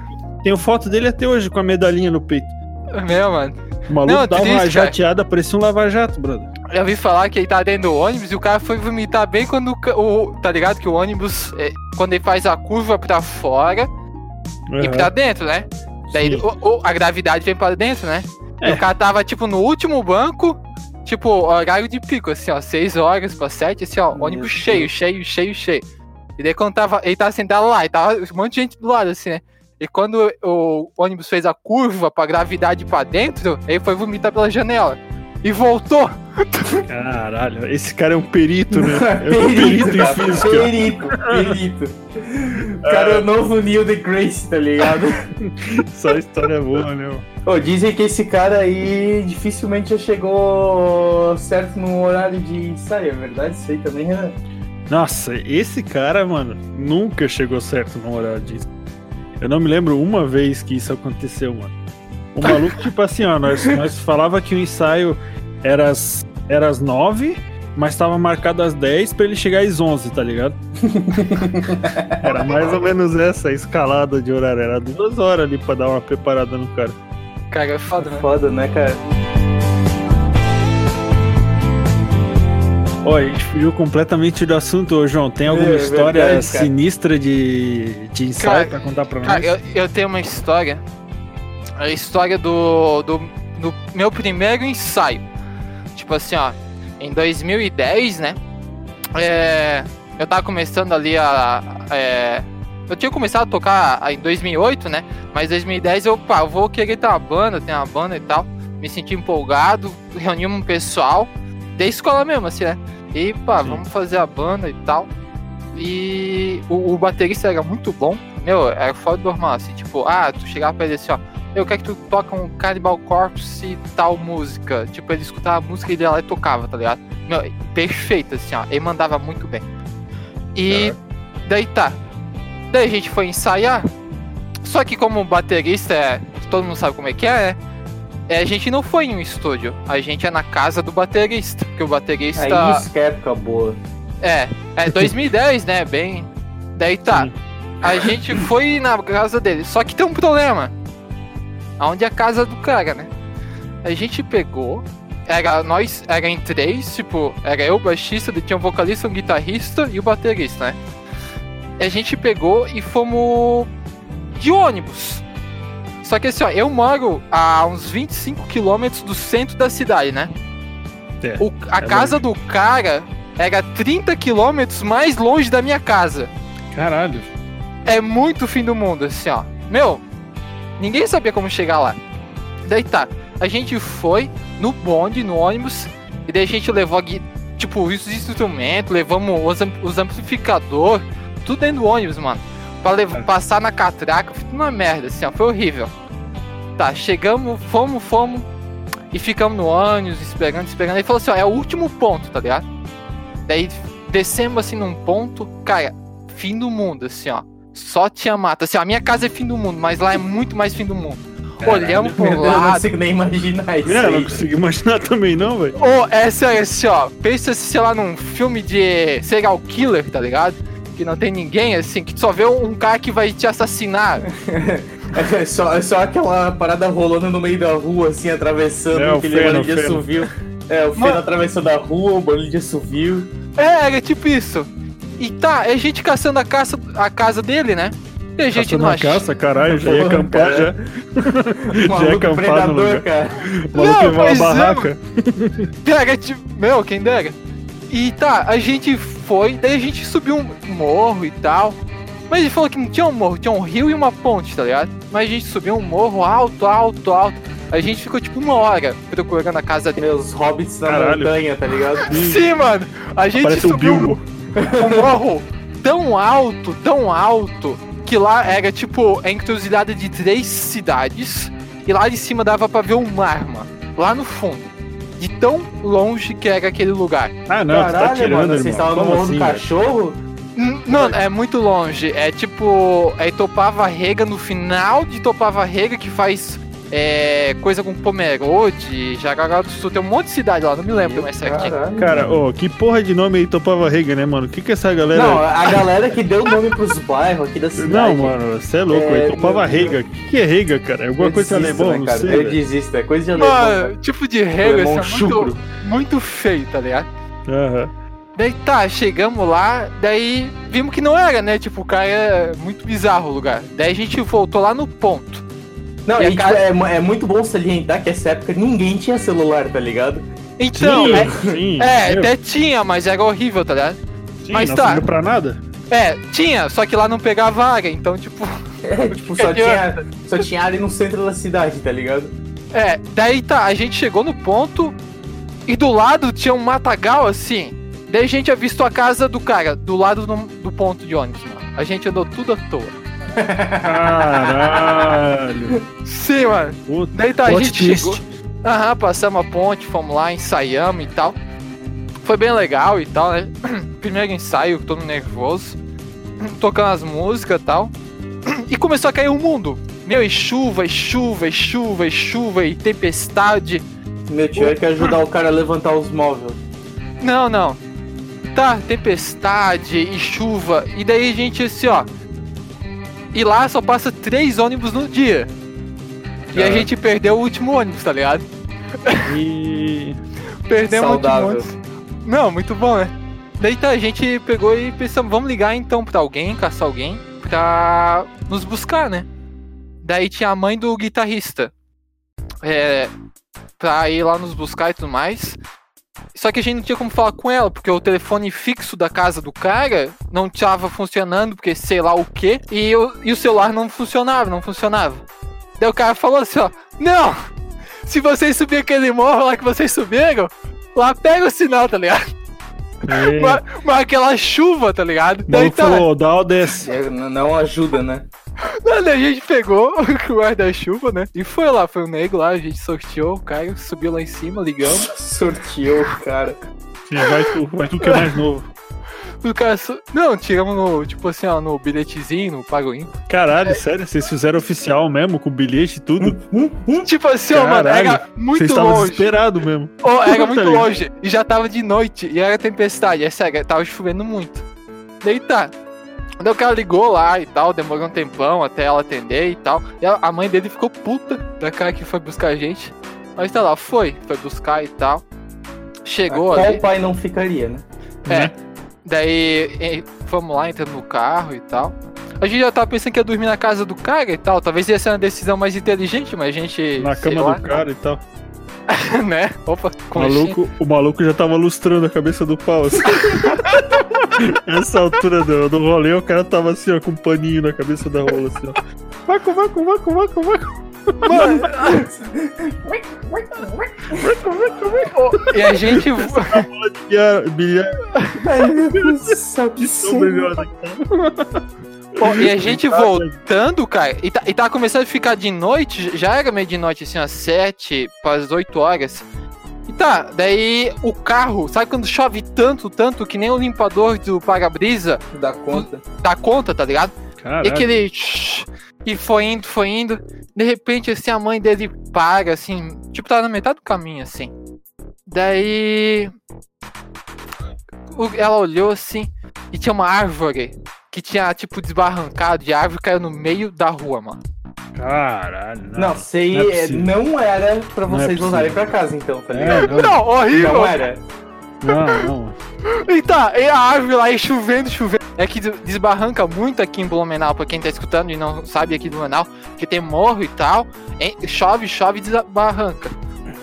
Tenho foto dele até hoje com a medalhinha no peito. Meu, mano. O maluco Não, dava triste, uma cara. jateada, parecia um lava-jato, brother. Eu ouvi falar que ele tá dentro do ônibus e o cara foi vomitar bem quando o. Tá ligado? Que o ônibus, é, quando ele faz a curva pra fora e Aham. pra dentro, né? Daí o- o- a gravidade vem pra dentro, né? E É. o cara tava, tipo, no último banco, tipo, horário de pico, assim, ó, 6 horas pra 7, assim, ó, ônibus cheio, cheio, cheio, cheio. E daí quando tava, ele tava sentado lá, e tava um monte de gente do lado, assim, né? E quando o ônibus fez a curva pra gravidade pra dentro, ele foi vomitar pela janela. E voltou. Caralho, esse cara é um perito, né? (laughs) É um perito em cara, física. perito, perito. O cara é o novo Neil deGrasse, tá ligado? (laughs) Só história boa, né? Ô, dizem que esse cara aí dificilmente já chegou certo no horário de ensaio, é verdade? Isso aí também, Renan? Nossa, esse cara, mano, nunca chegou certo no horário disso. Eu não me lembro uma vez que isso aconteceu, mano. O maluco, (laughs) tipo assim, ó, nós, nós falava que o ensaio era às, era às 9, mas tava marcado às 10 pra ele chegar às 11, tá ligado? (laughs) era mais ou menos essa a escalada de horário. Era duas horas ali pra dar uma preparada no cara. Cara, é foda, né? Foda, né, cara? Ó, a gente fugiu completamente do assunto, ô João. Tem alguma É, história verdade, sinistra de, de ensaio Cara, pra contar pra nós? Cara, eu, eu tenho uma história. A história do, do, do meu primeiro ensaio. Tipo assim, ó. Em 2010, né? é, eu tava começando ali a. é, eu tinha começado a tocar em 2008, né? Mas em 2010 eu, pá, eu vou querer ter uma banda, ter uma banda e tal. Me senti empolgado, reuni um pessoal. Da escola mesmo, assim, né? E, pá, Sim. vamos fazer a banda e tal. E o, o baterista era muito bom. Meu, era foda do normal, assim, tipo, ah, tu chegava pra ele assim, ó, eu quero que tu toca um Cannibal Corpse e tal música. Tipo, ele escutava a música e ele ia lá e tocava, tá ligado? Meu, perfeito, assim, ó. Ele mandava muito bem. E daí tá. Daí a gente foi ensaiar. Só que como baterista é. Todo mundo sabe como é que é, né? É, a gente não foi em um estúdio. A gente é na casa do baterista. Porque o baterista. Aí isso que é época boa. É, é (laughs) 2010, né? Bem. Daí tá. Sim. A gente foi na casa dele. Só que tem um problema. Aonde é a casa do cara, né? A gente pegou. Era nós, era em três, tipo, era eu, o baixista, tinha um vocalista, um guitarrista e o baterista, né? A gente pegou e fomos de ônibus. Só que assim, ó, eu moro a uns 25 quilômetros do centro da cidade, né? É, O- a é casa do cara era 30 quilômetros mais longe da minha casa. Caralho. É muito fim do mundo, assim, ó. Meu, ninguém sabia como chegar lá. Daí tá, a gente foi no bonde, no ônibus, e daí a gente levou, tipo, os instrumentos, levamos os, am- os amplificador, tudo dentro do ônibus, mano. Pra levar, passar na catraca, foi uma merda, assim, ó, foi horrível. Tá, chegamos, fomos, fomos, e ficamos no ônibus, esperando, esperando. Aí falou assim, ó, é o último ponto, tá ligado? Daí descemos assim num ponto, cara, fim do mundo, assim, ó. Só tinha mata. Assim, ó, a minha casa é fim do mundo, mas lá é muito mais fim do mundo. Olhamos pro Deus, eu não lado. consigo nem imaginar isso É, não consigo imaginar (laughs) também não, velho. Ô, é sério, assim, ó. Pensa, sei lá, num filme de serial killer, tá ligado? Que não tem ninguém, assim, que tu só vê um cara que vai te assassinar. (laughs) É só, é só aquela parada rolando no meio da rua, assim, atravessando É, o aquele barulho de assovio. É, o feno Mano. atravessando a rua, o barulho de assovio. É, era tipo isso. E tá, é a gente caçando a, caça, a casa dele, né? E a gente Caçando não acha. caça, caralho, já ia acampar cara. já. (laughs) já ia acampar no predador, lugar. cara. O maluco Não, uma é, barraca. (laughs) Pega, tipo, meu, quem dera. E tá, a gente foi, daí a gente subiu um morro e tal. Mas ele falou que não tinha um morro, tinha um rio e uma ponte, tá ligado? Mas a gente subiu um morro alto, alto, alto. A gente ficou tipo uma hora procurando a casa dele. Meus hobbits na Caralho. montanha, tá ligado? (laughs) Sim, mano! A gente Parece subiu Bilbo. um morro tão alto, tão alto, que lá era tipo a encruzilhada de três cidades. E lá de cima dava pra ver o mar, mano. Lá no fundo. De tão longe que era aquele lugar. Ah, não, tá Caralho, tirando, mano, vocês estavam no morro assim, do cachorro? Não, é muito longe. É tipo. É Topava Rega no final de Topava Rega que faz é, coisa com Pomerode, Jaraguá do Sul. Tem um monte de cidade lá, não me lembro mais certinho. Caralho. Cara, ô, que porra de nome aí topava rega, né, mano? O que que essa galera... Não, a galera que deu nome pros bairros aqui da cidade. Não, mano, você é louco, É, aí topava meu- rega. O que que é rega, cara? É alguma Eu coisa desisto, alemã, né, não cara? sei, Eu desisto, é coisa de alemão. Mano, cara. tipo de rega, Alemão assim, é muito, muito feio, tá ligado? Aham. Daí tá, chegamos lá, daí vimos que não era, né? Tipo, o cara é muito bizarro o lugar. Daí a gente voltou lá no ponto. Não, E e, tipo, é, é muito bom salientar que essa época ninguém tinha celular, tá ligado? Então, Sim, é, sim. é, meu, até tinha, mas era horrível, tá ligado? sim, mas não tá. serviu pra nada. É, tinha, só que lá não pegava área, então, tipo. (laughs) É, tipo, só (laughs) tinha, só tinha área no centro da cidade, tá ligado? É, daí tá, a gente chegou no ponto e do lado tinha um matagal assim. Daí a gente avistou a casa do cara, do lado do, do ponto de ônibus, mano. A gente andou tudo à toa. Caralho. Sim, mano. Puta, Daí tá, a gente twist. chegou. Aham, passamos a ponte, fomos lá, ensaiamos e tal. Foi bem legal e tal, né? (clears throat) Primeiro ensaio, todo nervoso. (clears throat) Tocando as músicas e tal. (clears throat) E começou a cair o mundo. Meu, e chuva, e chuva, e chuva, e chuva, e tempestade. Meu tio é que ajudar o cara a levantar os móveis. Não, não. Tá, tempestade e chuva. E daí a gente assim, ó. E lá só passa três ônibus no dia. E a gente perdeu o último ônibus, tá ligado? E... (laughs) Perdemos o último ônibus. Não, muito bom, né? Daí tá, a gente pegou e pensamos, vamos ligar então pra alguém, caçar alguém, pra nos buscar, né? Daí tinha a mãe do guitarrista. É. Pra ir lá nos buscar e tudo mais. Só que a gente não tinha como falar com ela, porque o telefone fixo da casa do cara não tava funcionando, porque sei lá o que, e, o- e o celular não funcionava, não funcionava. Daí o cara falou assim, ó, não! Se vocês subirem aquele morro lá que vocês subiram, lá pega o sinal, tá ligado? Mas, mas aquela chuva, tá ligado? Daí tá, falou, dá o desce. É, não ajuda, né? a gente pegou (laughs) o guarda-chuva, né? E foi lá, foi o nego lá, a gente sorteou, o cara subiu lá em cima, ligamos. Sorteou, cara. Sim, vai tu, vai tu que é mais novo. O cara. so- Não, tiramos no, tipo assim, ó, no bilhetezinho, no Pago Ímpar. Caralho, sério, vocês fizeram oficial mesmo, com bilhete e tudo? Tipo assim, ó, mano, Caralho, era muito Vocês estavam longe. desesperados mesmo. Ó, era Tá muito longe. E já tava de noite. E era tempestade. É sério, tava chovendo muito. Daí tá. Daí o cara ligou lá e tal, demorou um tempão até ela atender e tal. E a mãe dele ficou puta da cara que foi buscar a gente. Mas tá lá, foi, foi buscar e tal. Chegou Qual ali. pai não ficaria, né? É. Daí fomos lá, entrando no carro e tal. A gente já tava pensando que ia dormir na casa do cara e tal. Talvez ia ser uma decisão mais inteligente, mas a gente. Na cama lá, do cara e tal. (laughs) né? Opa, O maluco, o maluco já tava lustrando a cabeça do pau. Assim. (laughs) Essa altura do, do rolê, o cara tava assim, ó, com um paninho na cabeça da rola, assim, ó. Vaco, vaco, vaco, vaco, vaco. Mano. e a gente. (laughs) Bilhar, sombrilhosa. Pô, e a gente voltando, cara, e, tá, e tava começando a ficar de noite, já era meio de noite, assim, às 7 para as 8 horas. E tá, daí o carro, sabe quando chove tanto, tanto, que nem o limpador do para-brisa Dá conta. dá conta, tá ligado? E Caralho. aquele. E foi indo, foi indo. De repente, assim, a mãe dele para, assim. Tipo, tá na metade do caminho, assim. Daí. Ela olhou assim e tinha uma árvore que tinha, tipo, desbarrancado de árvore e caiu no meio da rua, mano. Caralho. Não, sei, não é é, não era pra Não é vocês voltarem pra casa, então, tá É, ligado? não, Não, horrível! Não era. Não, não. E tá, e a árvore lá e chovendo, chovendo. É que desbarranca muito aqui em Blumenau, pra quem tá escutando e não sabe aqui em Blumenau, que tem morro e tal. hein, Chove, chove e desbarranca.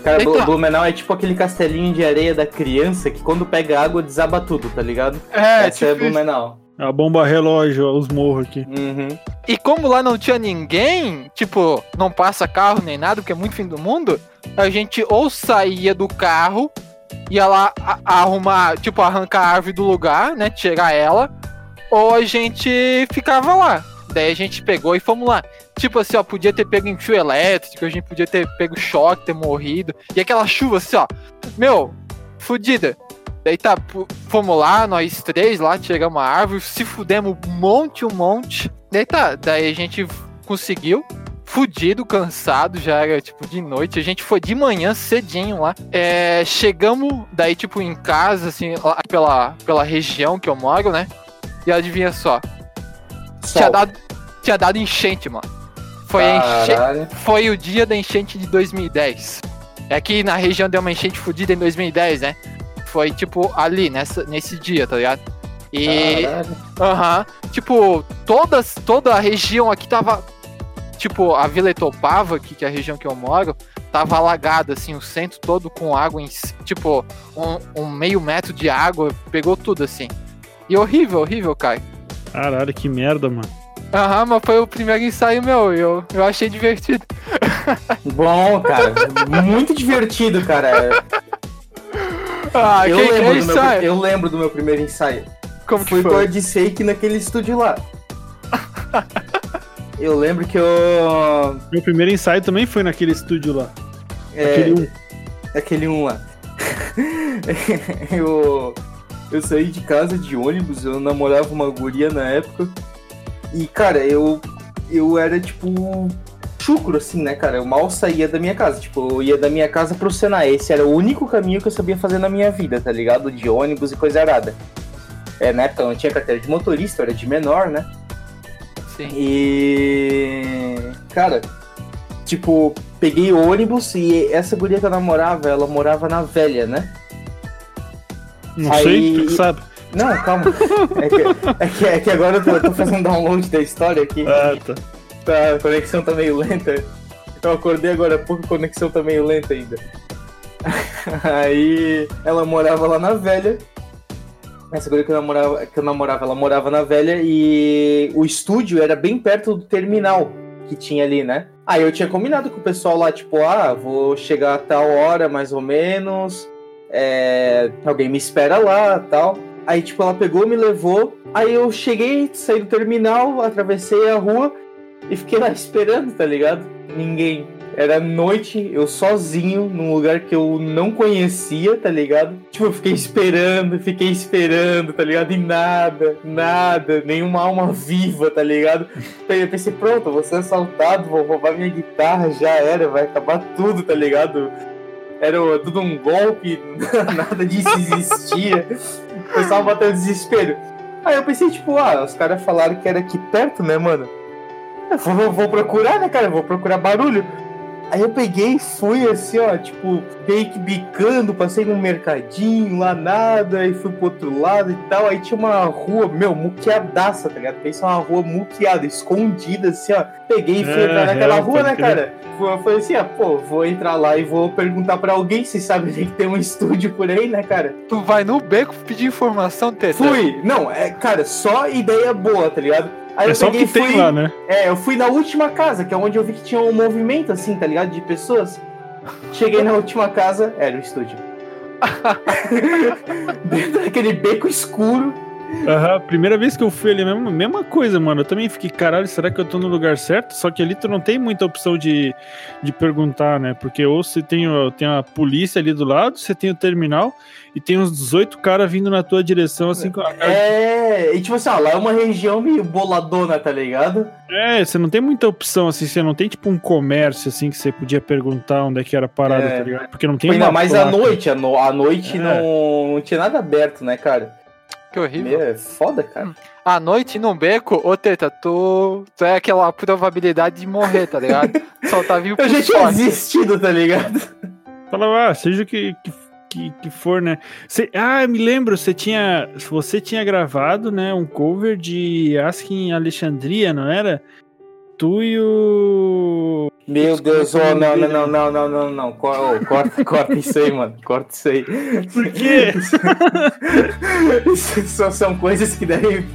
Cara, Eita. Blumenau é tipo aquele castelinho de areia da criança que quando pega água desaba tudo, tá ligado? É, Essa é Blumenau. A bomba relógio, os morros aqui. Uhum. E como lá não tinha ninguém, tipo, não passa carro nem nada, porque é muito fim do mundo, a gente ou saía do carro, ia lá a- arrumar, tipo, arrancar a árvore do lugar, né? Tirar ela, ou a gente ficava lá. Daí a gente pegou e fomos lá. Tipo assim, ó, podia ter pego em fio elétrico, a gente podia ter pego choque, ter morrido. E aquela chuva assim, ó, meu, fudida. Daí tá, fomos lá, nós três lá, tiramos a árvore, se fudemos um monte, um monte. Daí tá, daí a gente conseguiu, fudido, cansado, já era tipo de noite. A gente foi de manhã cedinho lá. É, chegamos daí, tipo, em casa, assim, lá pela, pela região que eu moro, né? E adivinha só, tinha dado, tinha dado enchente, mano. Foi, enche- foi o dia da enchente de 2010. É que na região deu uma enchente fodida em 2010, né? Foi tipo ali, nessa, nesse dia, tá ligado? E. Aham. Tipo, todas, toda a região aqui tava. Tipo, a Vila Etopava, aqui, que é a região que eu moro, tava alagada, assim, o centro todo com água em. si- Tipo, um, um meio metro de água, pegou tudo, assim. E horrível, horrível, cara. Caralho, que merda, mano. Aham, mas foi o primeiro ensaio meu, e eu, eu achei divertido. Bom, cara. Muito divertido, cara. Ah, eu, lembro do meu, ensaio? eu lembro do meu primeiro ensaio. Como que a foi? Odissei naquele estúdio lá. (laughs) Eu lembro que eu. Meu primeiro ensaio também foi naquele estúdio lá. é, Aquele um. Aquele um lá. (laughs) eu, eu saí de casa de ônibus, eu namorava uma guria na época. E, cara, eu, eu era tipo chucro, assim, né, cara? Eu mal saía da minha casa. Tipo, eu ia da minha casa pro Senai. Esse era o único caminho que eu sabia fazer na minha vida, tá ligado? De ônibus e coisa arada. É, na época eu não tinha carteira de motorista, eu era de menor, né? Sim. E. Cara, tipo, peguei o ônibus e essa guria que eu namorava, ela morava na velha, né? Não Aí- sei, tu sabe. Não, calma. É que, é que, é que agora eu tô, eu tô fazendo download da história aqui. Ah, tá. Tá, a conexão tá meio lenta. Eu acordei agora há pouco, a conexão tá meio lenta ainda. (laughs) Aí ela morava lá na velha. Essa guria que eu, namorava, que eu namorava, ela morava na velha e o estúdio era bem perto do terminal que tinha ali, né? Aí eu tinha combinado com o pessoal lá, tipo, ah, vou chegar a tal hora mais ou menos. é, alguém me espera lá tal. Aí, tipo, ela pegou, me levou. Aí eu cheguei, saí do terminal, atravessei a rua e fiquei lá (laughs) esperando, tá ligado? Ninguém. Era noite, eu sozinho, num lugar que eu não conhecia, tá ligado? Tipo, eu fiquei esperando, fiquei esperando, tá ligado? E nada, nada, nenhuma alma viva, tá ligado? Aí eu pensei, pronto, vou ser assaltado, vou roubar minha guitarra, já era, vai acabar tudo, tá ligado? Era tudo um golpe, (laughs) nada disso existia. O pessoal batendo desespero. Aí eu pensei, tipo, ah, os caras falaram que era aqui perto, né, mano? Eu vou, vou procurar, né, cara? Eu Vou procurar barulho. Aí eu peguei e fui assim, ó, tipo, meio que bicando, passei num mercadinho, lá nada, e fui pro outro lado e tal. Aí tinha uma rua, meu, muqueadaça, tá ligado? Pensa uma rua muqueada, escondida, assim, ó. Peguei e fui É, entrar naquela real, rua, né, cara? Foi- Foi assim, ó, pô, vou entrar lá e vou perguntar pra alguém se sabe que tem um (laughs) estúdio por aí, né, cara? Tu vai no beco pedir informação, Teta. Fui! Não, é, cara, só ideia boa, tá ligado? Aí É eu só o peguei que e fui. tem lá, né? É, eu fui na última casa, que é onde eu vi que tinha um movimento, assim, tá ligado? De pessoas. Cheguei na última casa, era o estúdio. (laughs) (laughs) Dentro daquele beco escuro. Aham, primeira vez que eu fui ali, mesma, mesma coisa, mano. Eu também fiquei, caralho, será que eu tô no lugar certo? Só que ali tu não tem muita opção de, de perguntar, né? Porque ou você tem, o- tem a polícia ali do lado, você tem o terminal e tem uns 18 caras vindo na tua direção, assim, com a cara. É, e tipo assim, ó, lá é uma região meio boladona, tá ligado? É, você não tem muita opção, assim, você não tem tipo um comércio, assim, que você podia perguntar onde é que era a parada, É. tá ligado? Porque não tem Ainda uma mais à noite, à, no, à noite É. não, não tinha nada aberto, né, cara? Que horrível. Meu, é foda, cara. À noite no beco, ô Teta, tu, tu é aquela probabilidade de morrer, tá ligado? (laughs) Só tá vivo Eu por já tinha sorte. desistido, tá ligado? Falava, ah, seja o que, que, que, que for, né? Você- ah, eu me lembro, você tinha. Você tinha gravado, né, um cover de Asking Alexandria, não era? Tu e o. Meu Deus, oh, não, não, não, não, não, não, não. Co- oh, corta, (laughs) corta isso aí, mano. Corta isso aí. Por quê? (laughs) Isso só são coisas que devem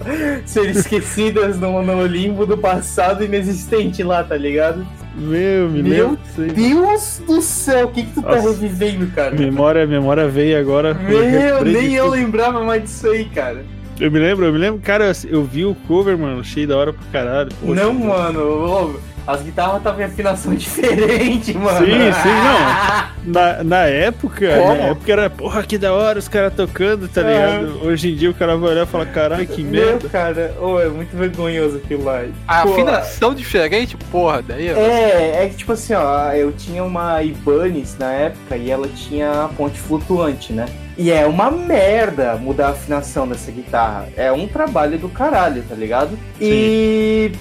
ser esquecidas no, no limbo do passado inexistente lá, tá ligado? Meu, me Meu. Deus do céu, o que que tu tá Nossa. revivendo, cara? Memória, memória veio agora. Meu, nem eu lembrava mais disso aí, cara. Eu me lembro, eu me lembro, cara, eu- vi o cover, mano, achei da hora pra caralho. Poxa, não, mano, as guitarras estavam em afinação (laughs) diferente, mano. Sim, sim, (laughs) Na, na época, Como? na época era, porra, que da hora os caras tocando, tá ligado? Hoje em dia o cara vai olhar e falar, caralho, que Meu, merda. cara, ô, é muito vergonhoso aquilo lá. A Pô, afinação diferente, porra, daí. ó. É, é que tipo assim, ó, eu tinha uma Ibanez na época e ela tinha a ponte flutuante, né? E é uma merda mudar a afinação dessa guitarra. É um trabalho do caralho, tá ligado? E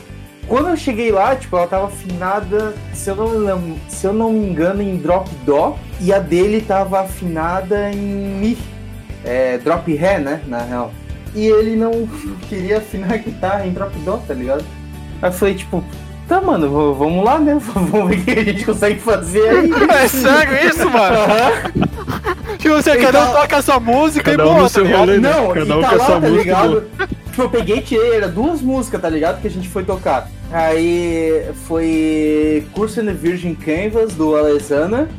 quando eu cheguei lá, tipo, ela tava afinada, se eu não, se eu não me engano, em drop dó, e a dele tava afinada em mi, é, drop ré, né, na real. E ele não (laughs) queria afinar a guitarra em drop dó, tá ligado? Aí eu falei, tipo, tá, mano, vamos lá, né? (laughs) Vamos ver o que a gente consegue fazer aí. (laughs) É sério isso, mano? Aham. Que você Então- cada um toca essa música Cada e um boa, no tá seu ligado? rolê, né? Não, Cada um tá a lá, sua tá música, ligado? Tipo, eu peguei era duas músicas, tá ligado? Que a gente foi tocar. Aí foi Curse in Virgin Canvas, do Alessana.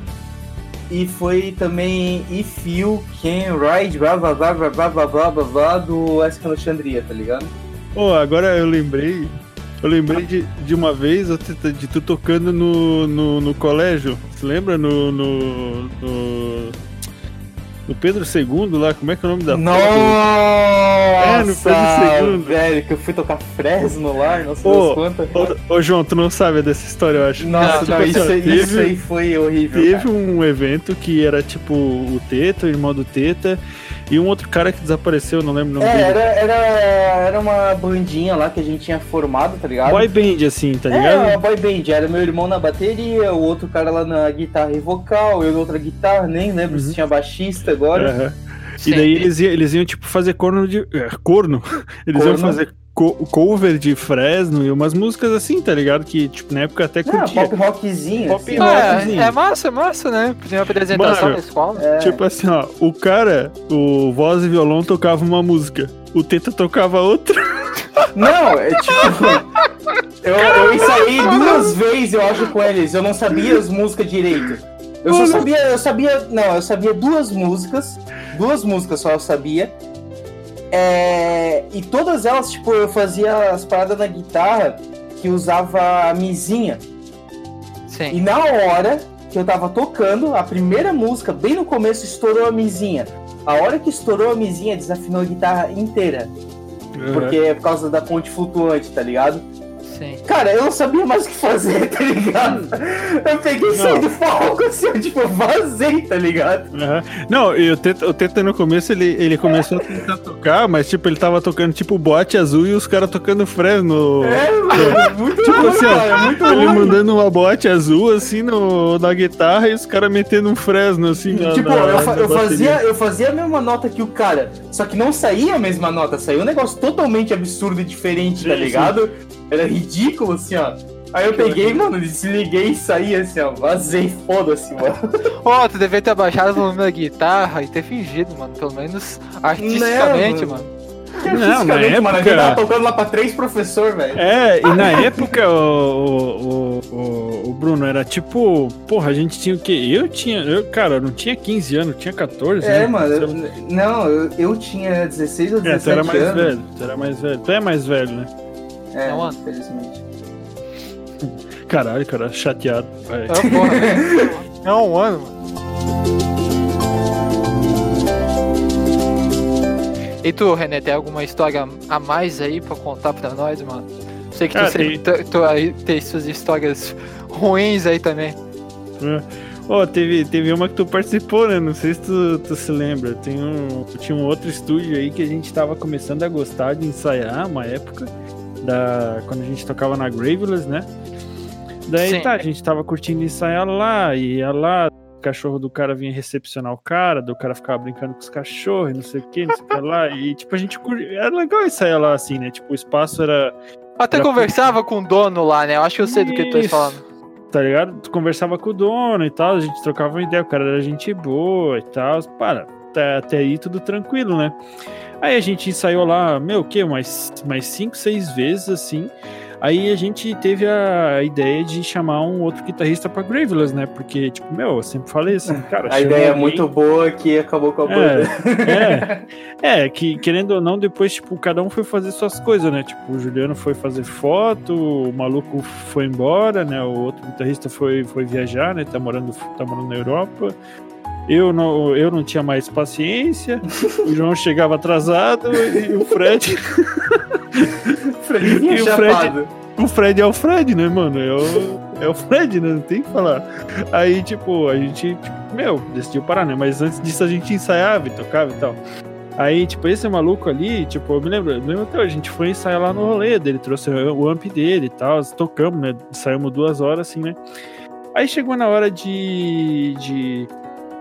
E foi também If You Can Ride, blá blá blá blá blá blá blá blá, blá do Ask Alexandria, tá ligado? Pô, agora eu lembrei. Eu lembrei de, de uma vez de tu tocando no, no, no colégio. Você lembra? No, no, no. No Pedro II lá, como é que é o nome da Nossa! É, no Pedro Segundo. velho, que eu fui tocar Fresno lá, não sei Ô, quantas. Ô, ô, João, tu não sabe dessa história, eu acho. Nossa, não, isso, teve- isso aí foi horrível. Teve cara. um evento que era tipo o Teta, o irmão do Teta, e um outro cara que desapareceu, não lembro o nome É, dele. era, era, era uma bandinha lá que a gente tinha formado, tá ligado? Boy band, assim, tá É, ligado? uma boy band. Era meu irmão na bateria, o outro cara lá na guitarra e vocal, eu na outra guitarra, nem lembro Uhum. se tinha baixista agora. Sim. E daí eles iam, eles iam, tipo, fazer corno de. é, corno. (laughs) Eles iam Corno. fazer co- cover de Fresno e umas músicas assim, tá ligado? Que, tipo, na época até curtia. pop rockzinho. Pop assim. rock. Ah, rockzinho. é, é massa, é massa, né? Primeira apresentação Mano, da escola. É. Tipo assim, ó, o cara, o voz e violão tocava uma música, o Teta tocava outra. Não, é tipo. eu, eu ensaiei duas vezes, eu acho, com eles. Eu não sabia as músicas direito. Eu só sabia, eu sabia. Não, eu sabia duas músicas. Duas músicas só eu sabia. É, e todas elas, tipo, eu fazia as paradas na guitarra que usava a mizinha. E Sim. na hora que eu tava tocando, a primeira música, bem no começo, estourou a mizinha. A hora que estourou a mizinha, desafinou a guitarra inteira. Porque é por causa da ponte flutuante, tá ligado? Cara, eu não sabia mais o que fazer, (laughs) tá ligado? Eu peguei e saí do palco assim, eu, tipo, vazei, tá ligado? Aham. Não, e o Teta, o Teta no começo ele, ele começou a tentar tocar, mas tipo, ele tava tocando tipo boate azul e os caras tocando Fresno. É, mano, (laughs) muito Tipo ruim, assim, ó, cara, muito ele ruim. mandando uma bote azul assim no, na guitarra e os caras metendo um Fresno assim na, Tipo, na- eu, fa- na eu fazia, eu fazia a mesma nota que o cara, só que não saía a mesma nota, saía um negócio totalmente absurdo e diferente, tá Sim, sim. Era ridículo, assim, ó. Aí eu peguei, mano, desliguei e saí assim, ó, vazei, foda-se, mano. (laughs) Ó, tu devia ter baixado o volume da guitarra e ter fingido, mano. Pelo menos artisticamente, Não, mano. Não, na Artisticamente, mano, a gente época- tava tocando lá pra três professor, velho. É, e na época, o, o, o, o Bruno era tipo, porra, a gente tinha o quê? Eu tinha, eu, cara, eu não tinha 15 anos, eu tinha 14. É, né? mano, eu- não, eu, eu tinha 16 ou É, 17 tu era mais anos. velho, tu era mais velho. Tu é mais velho, né? É, Não, mano. infelizmente. Caralho, cara, chateado. vai. É, porra. (laughs) É um ano, mano. E tu, René, tem alguma história a mais aí pra contar pra nós, mano? Sei que tu, Ah, sempre, tu, tu aí tem suas histórias ruins aí também. Ó, teve, teve uma que tu participou, né? Não sei se tu, tu se lembra. Tem um, tinha um outro estúdio aí que a gente tava começando a gostar de ensaiar uma época, da, quando a gente tocava na Graveless, né? Daí Sim. tá, a gente tava curtindo ensaiar lá, e ia lá, o cachorro do cara vinha recepcionar o cara, do cara ficava brincando com os cachorros, e não sei o que, não sei o que lá. E tipo, a gente curtia. Era legal ensaiar lá assim, né? Tipo, o espaço era. Até Era- conversava com o dono lá, né? Eu acho que eu sei do que tu tá Isso. falando. tá ligado? Tu conversava com o dono e tal, a gente trocava uma ideia, o cara era gente boa e tal. Para, até, até aí tudo tranquilo, né? Aí a gente ensaiou lá, meu, o quê? Mais, mais cinco, seis vezes assim. Aí a gente teve a ideia de chamar um outro guitarrista pra Graveless, né? Porque, tipo, meu, eu sempre falei assim, cara. A ideia é muito boa que acabou com a banda. é, (laughs) é, é, que querendo ou não, depois, tipo, cada um foi fazer suas coisas, né? Tipo, o Juliano foi fazer foto, o maluco foi embora, né? O outro guitarrista foi, foi viajar, né? Tá morando, tá morando na Europa. Eu não, eu não tinha mais paciência, o João chegava atrasado e o Fred. (laughs) Fredinho E o Fred-. O Fred é o Fred, né, mano? É o, é o Fred, né? Não tem que falar. Aí, tipo, a gente, tipo, meu, decidiu parar, né? Mas antes disso a gente ensaiava e tocava e tal. Aí, tipo, esse maluco ali, tipo, eu me lembro, eu me lembro até hoje, a gente foi ensaiar lá no rolê dele, trouxe o amp dele e tal, tocamos, né? Saímos duas horas assim, né? Aí chegou na hora de, de,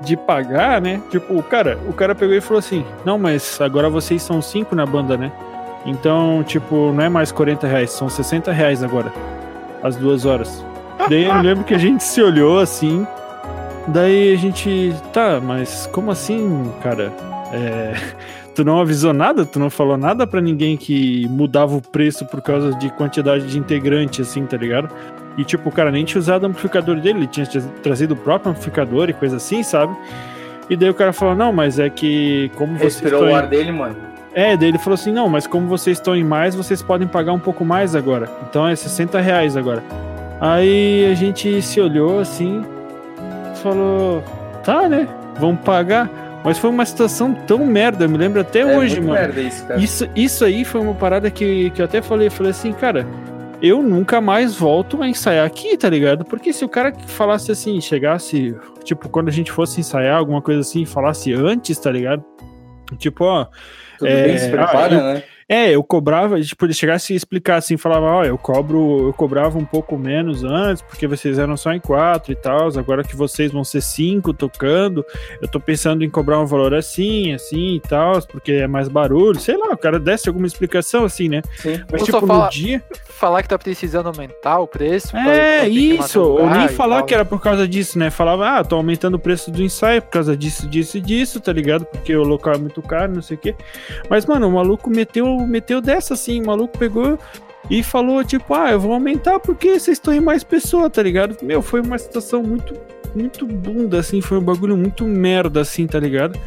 de pagar, né? Tipo, o cara, o cara pegou e falou assim: Não, mas agora vocês são cinco na banda, né? Então, tipo, não é mais 40 reais, são 60 reais agora. As duas horas. Daí eu lembro que a gente se olhou assim. Daí a gente. Tá, mas como assim, cara? É, (laughs) tu não avisou nada? Tu não falou nada pra ninguém que mudava o preço por causa de quantidade de integrante, assim, tá ligado? E tipo, o cara nem tinha usado o amplificador dele, ele tinha tra- trazido o próprio amplificador e coisa assim, sabe? E daí o cara falou, não, mas é que como vocês Respirou estão o em- ar dele, mano. é, daí ele falou assim: não, mas como vocês estão em mais, vocês podem pagar um pouco mais agora. Então é 60 reais agora. Aí a gente se olhou assim, falou: tá, né? Vamos pagar. Mas foi uma situação tão merda, eu me lembro até É hoje, mano. merda isso, cara. Isso, isso aí foi uma parada que, que eu até falei, eu falei assim, cara, eu nunca mais volto a ensaiar aqui, tá ligado? Porque se o cara falasse assim, chegasse, tipo, quando a gente fosse ensaiar alguma coisa assim, falasse antes, tá ligado? Tipo, ó, Tudo é, bem, se prepara, ah, né? É, eu cobrava, tipo, ele chegasse e explicasse assim, falava, ó, eu cobro, eu cobrava um pouco menos antes, porque vocês eram só em quatro e tal, agora que vocês vão ser cinco tocando, eu tô pensando em cobrar um valor assim, assim e tal, porque é mais barulho, sei lá, o cara desse alguma explicação assim, né? Sim. Mas Ou só tipo, fala- no dia... Falar que tá precisando aumentar o preço. É, isso, ou nem falar que era por causa disso, né? Falava, ah, tô aumentando o preço do ensaio por causa disso, disso e disso, tá ligado? Porque o local é muito caro, não sei o quê. Mas, mano, o maluco meteu, meteu dessa assim, o maluco pegou e falou, tipo, ah, eu vou aumentar porque vocês estão em mais pessoas, tá ligado? Meu, foi uma situação muito, muito bunda, assim, foi um bagulho muito merda, assim, tá ligado?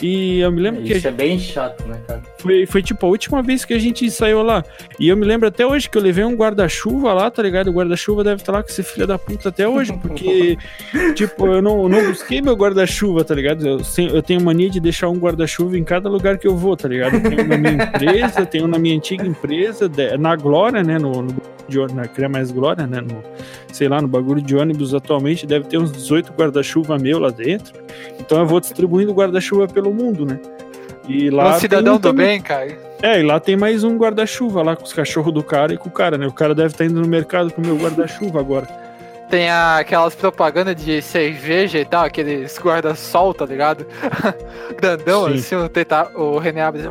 E eu me lembro que a Isso é bem chato, né, cara? Foi, foi tipo a última vez que a gente ensaiou lá. E eu me lembro até hoje que eu levei um guarda-chuva lá, tá ligado? O guarda-chuva deve estar lá com esse filho da puta até hoje, porque, (laughs) tipo, eu não, não busquei meu guarda-chuva, tá ligado? Eu, eu tenho mania de deixar um guarda-chuva em cada lugar que eu vou, tá ligado? Eu tenho na minha empresa, tenho na minha antiga empresa, na Glória, né? No, no de na Cria Mais Glória, né? No, sei lá, no bagulho de ônibus atualmente deve ter uns 18 guarda-chuva meu lá dentro. Então eu vou distribuindo guarda-chuva pelo mundo, né? E lá um tem cidadão do também. bem, cara. É, e lá tem mais um guarda-chuva lá com os cachorros do cara e com o cara, né? O cara deve estar indo no mercado com o meu guarda-chuva agora. Tem a- aquelas propagandas de cerveja e tal, aqueles guarda-sol, tá ligado? (laughs) Grandão, Sim. assim, o, teta, o René abre assim,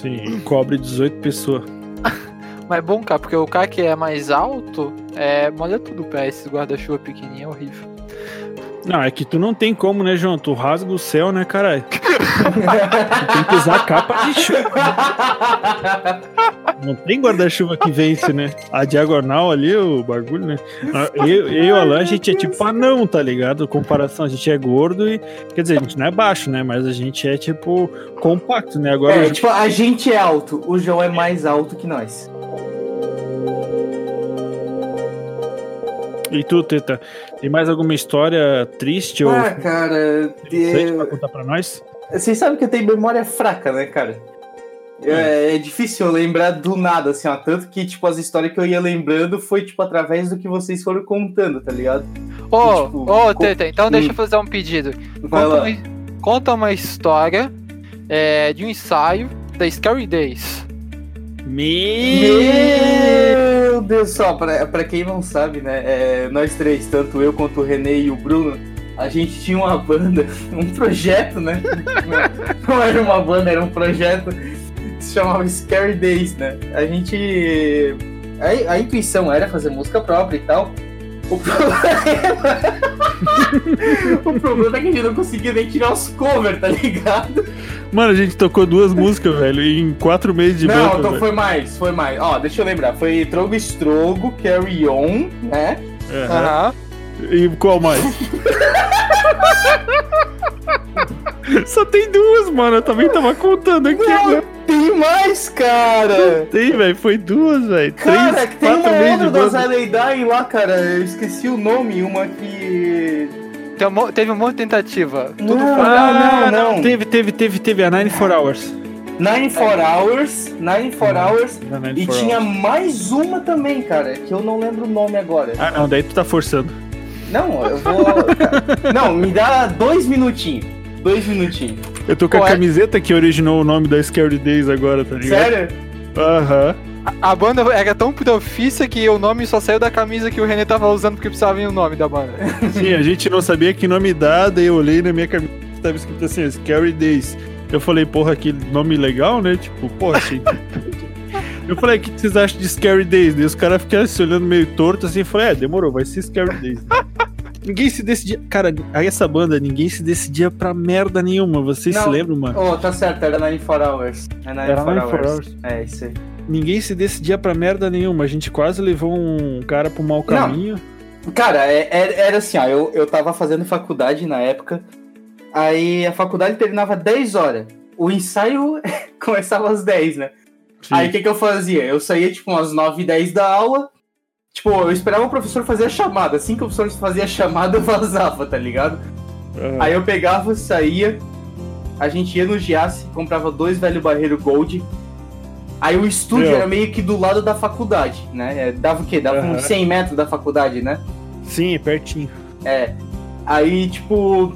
Sim, cobre 18 pessoas. (laughs) Mas é bom, cara, porque o cara que é mais alto, é, molha tudo o pé, esses guarda-chuva pequenininho, é horrível. Não, é que tu não tem como, né, João? Tu rasga o céu, né, caralho? (laughs) tu tem que usar capa de chuva. Não tem guarda-chuva que vence, né? A diagonal ali, o bagulho, né? Ah, Eu, e o Alan, a gente é tipo anão, tá ligado? Comparação, a gente é gordo e. Quer dizer, a gente não é baixo, né? Mas a gente é tipo compacto, né? Agora. É, tipo, a gente é alto, o João é mais alto que nós. E tu, Teta, tem mais alguma história triste ou Ah, cara, interessante pra de... contar pra nós? vocês sabem que eu tenho memória fraca, né, cara? É, é difícil eu lembrar do nada, assim, ó. Tanto que, tipo, as histórias que eu ia lembrando foi, tipo, através do que vocês foram contando, tá ligado? Ô, tipo, ô, co- Teta, então deixa Hum. eu fazer um pedido. Vai Conta lá. uma, conta uma história é, de um ensaio da Scary Days. Meu Deus, só, pra, quem não sabe, né? é, nós três, tanto eu quanto o René e o Bruno, a gente tinha uma banda, (laughs) um projeto, né? (laughs) Não era uma banda, era um projeto que se chamava Scary Days, né? A gente. A, a intuição era fazer música própria e tal. O problema... (laughs) o problema é que a gente não conseguia nem tirar os covers, tá ligado? Mano, a gente tocou duas músicas, velho, em quatro meses de não, então foi mais, foi mais. Ó, deixa eu lembrar. Foi Trogo Estrogo, Carry On, né? Aham. Aham. E qual mais? (laughs) Só tem duas, mano. Eu também tava contando aqui, Não, né? tem mais, cara! Tem, velho. Foi duas, velho. Cara, Três, que tem uma outra da banda. Zalei Dying lá, cara. Eu esqueci o nome, uma que. Tem um teve um monte de tentativa. Tudo Não, foi. não, não. Teve, teve, teve, teve a Nine for Hours. Nine for Hours, Nine for Hours. Nine E for tinha Hours. mais uma também, cara, que eu não lembro o nome agora. Ah, não. Daí tu tá forçando. Não, eu vou. (laughs) não, me dá dois minutinhos. Dois minutinhos. Eu tô com Qual a é? camiseta que originou o nome da Scary Days agora, tá ligado? Sério? Aham. A banda era tão profissa que o nome só saiu da camisa que o René tava usando porque precisava vir o nome da banda. (laughs) Sim, a gente não sabia que nome dar, daí eu olhei na minha camisa tava escrito assim, Scary Days. Eu falei, porra, que nome legal, né? Tipo, porra, achei. (laughs) Eu falei, o que que vocês acham de Scary Days? Daí os caras ficaram se olhando meio torto assim, eu falei, é, demorou, vai ser Scary Days. Ninguém se decidia. Cara, aí essa banda, ninguém se decidia pra merda nenhuma. Vocês se Não. lembram, mano? Oh, tá certo, era Nine for Hours. É Nine, Era for, Nine for hours. Hours. É, isso aí. Ninguém se decidia pra merda nenhuma. A gente quase levou um cara pro mau caminho. Cara, é- é- era assim, ó, eu, eu tava fazendo faculdade na época, aí a faculdade terminava 10 horas. O ensaio (laughs) começava às 10, né? Sim. Aí o que, que eu fazia? Eu saía tipo umas 9 e 10 da aula. Tipo, eu esperava o professor fazer a chamada. Assim que o professor fazia a chamada, (laughs) eu vazava, tá ligado? Aham. Aí eu pegava, saía, a gente ia no Giasse, comprava dois velho barreiro Gold. Aí o estúdio Meu. era meio que do lado da faculdade, né? É, Dava o quê? Dava Aham. uns 100 metros da faculdade, né? Sim, pertinho. É. Aí, tipo,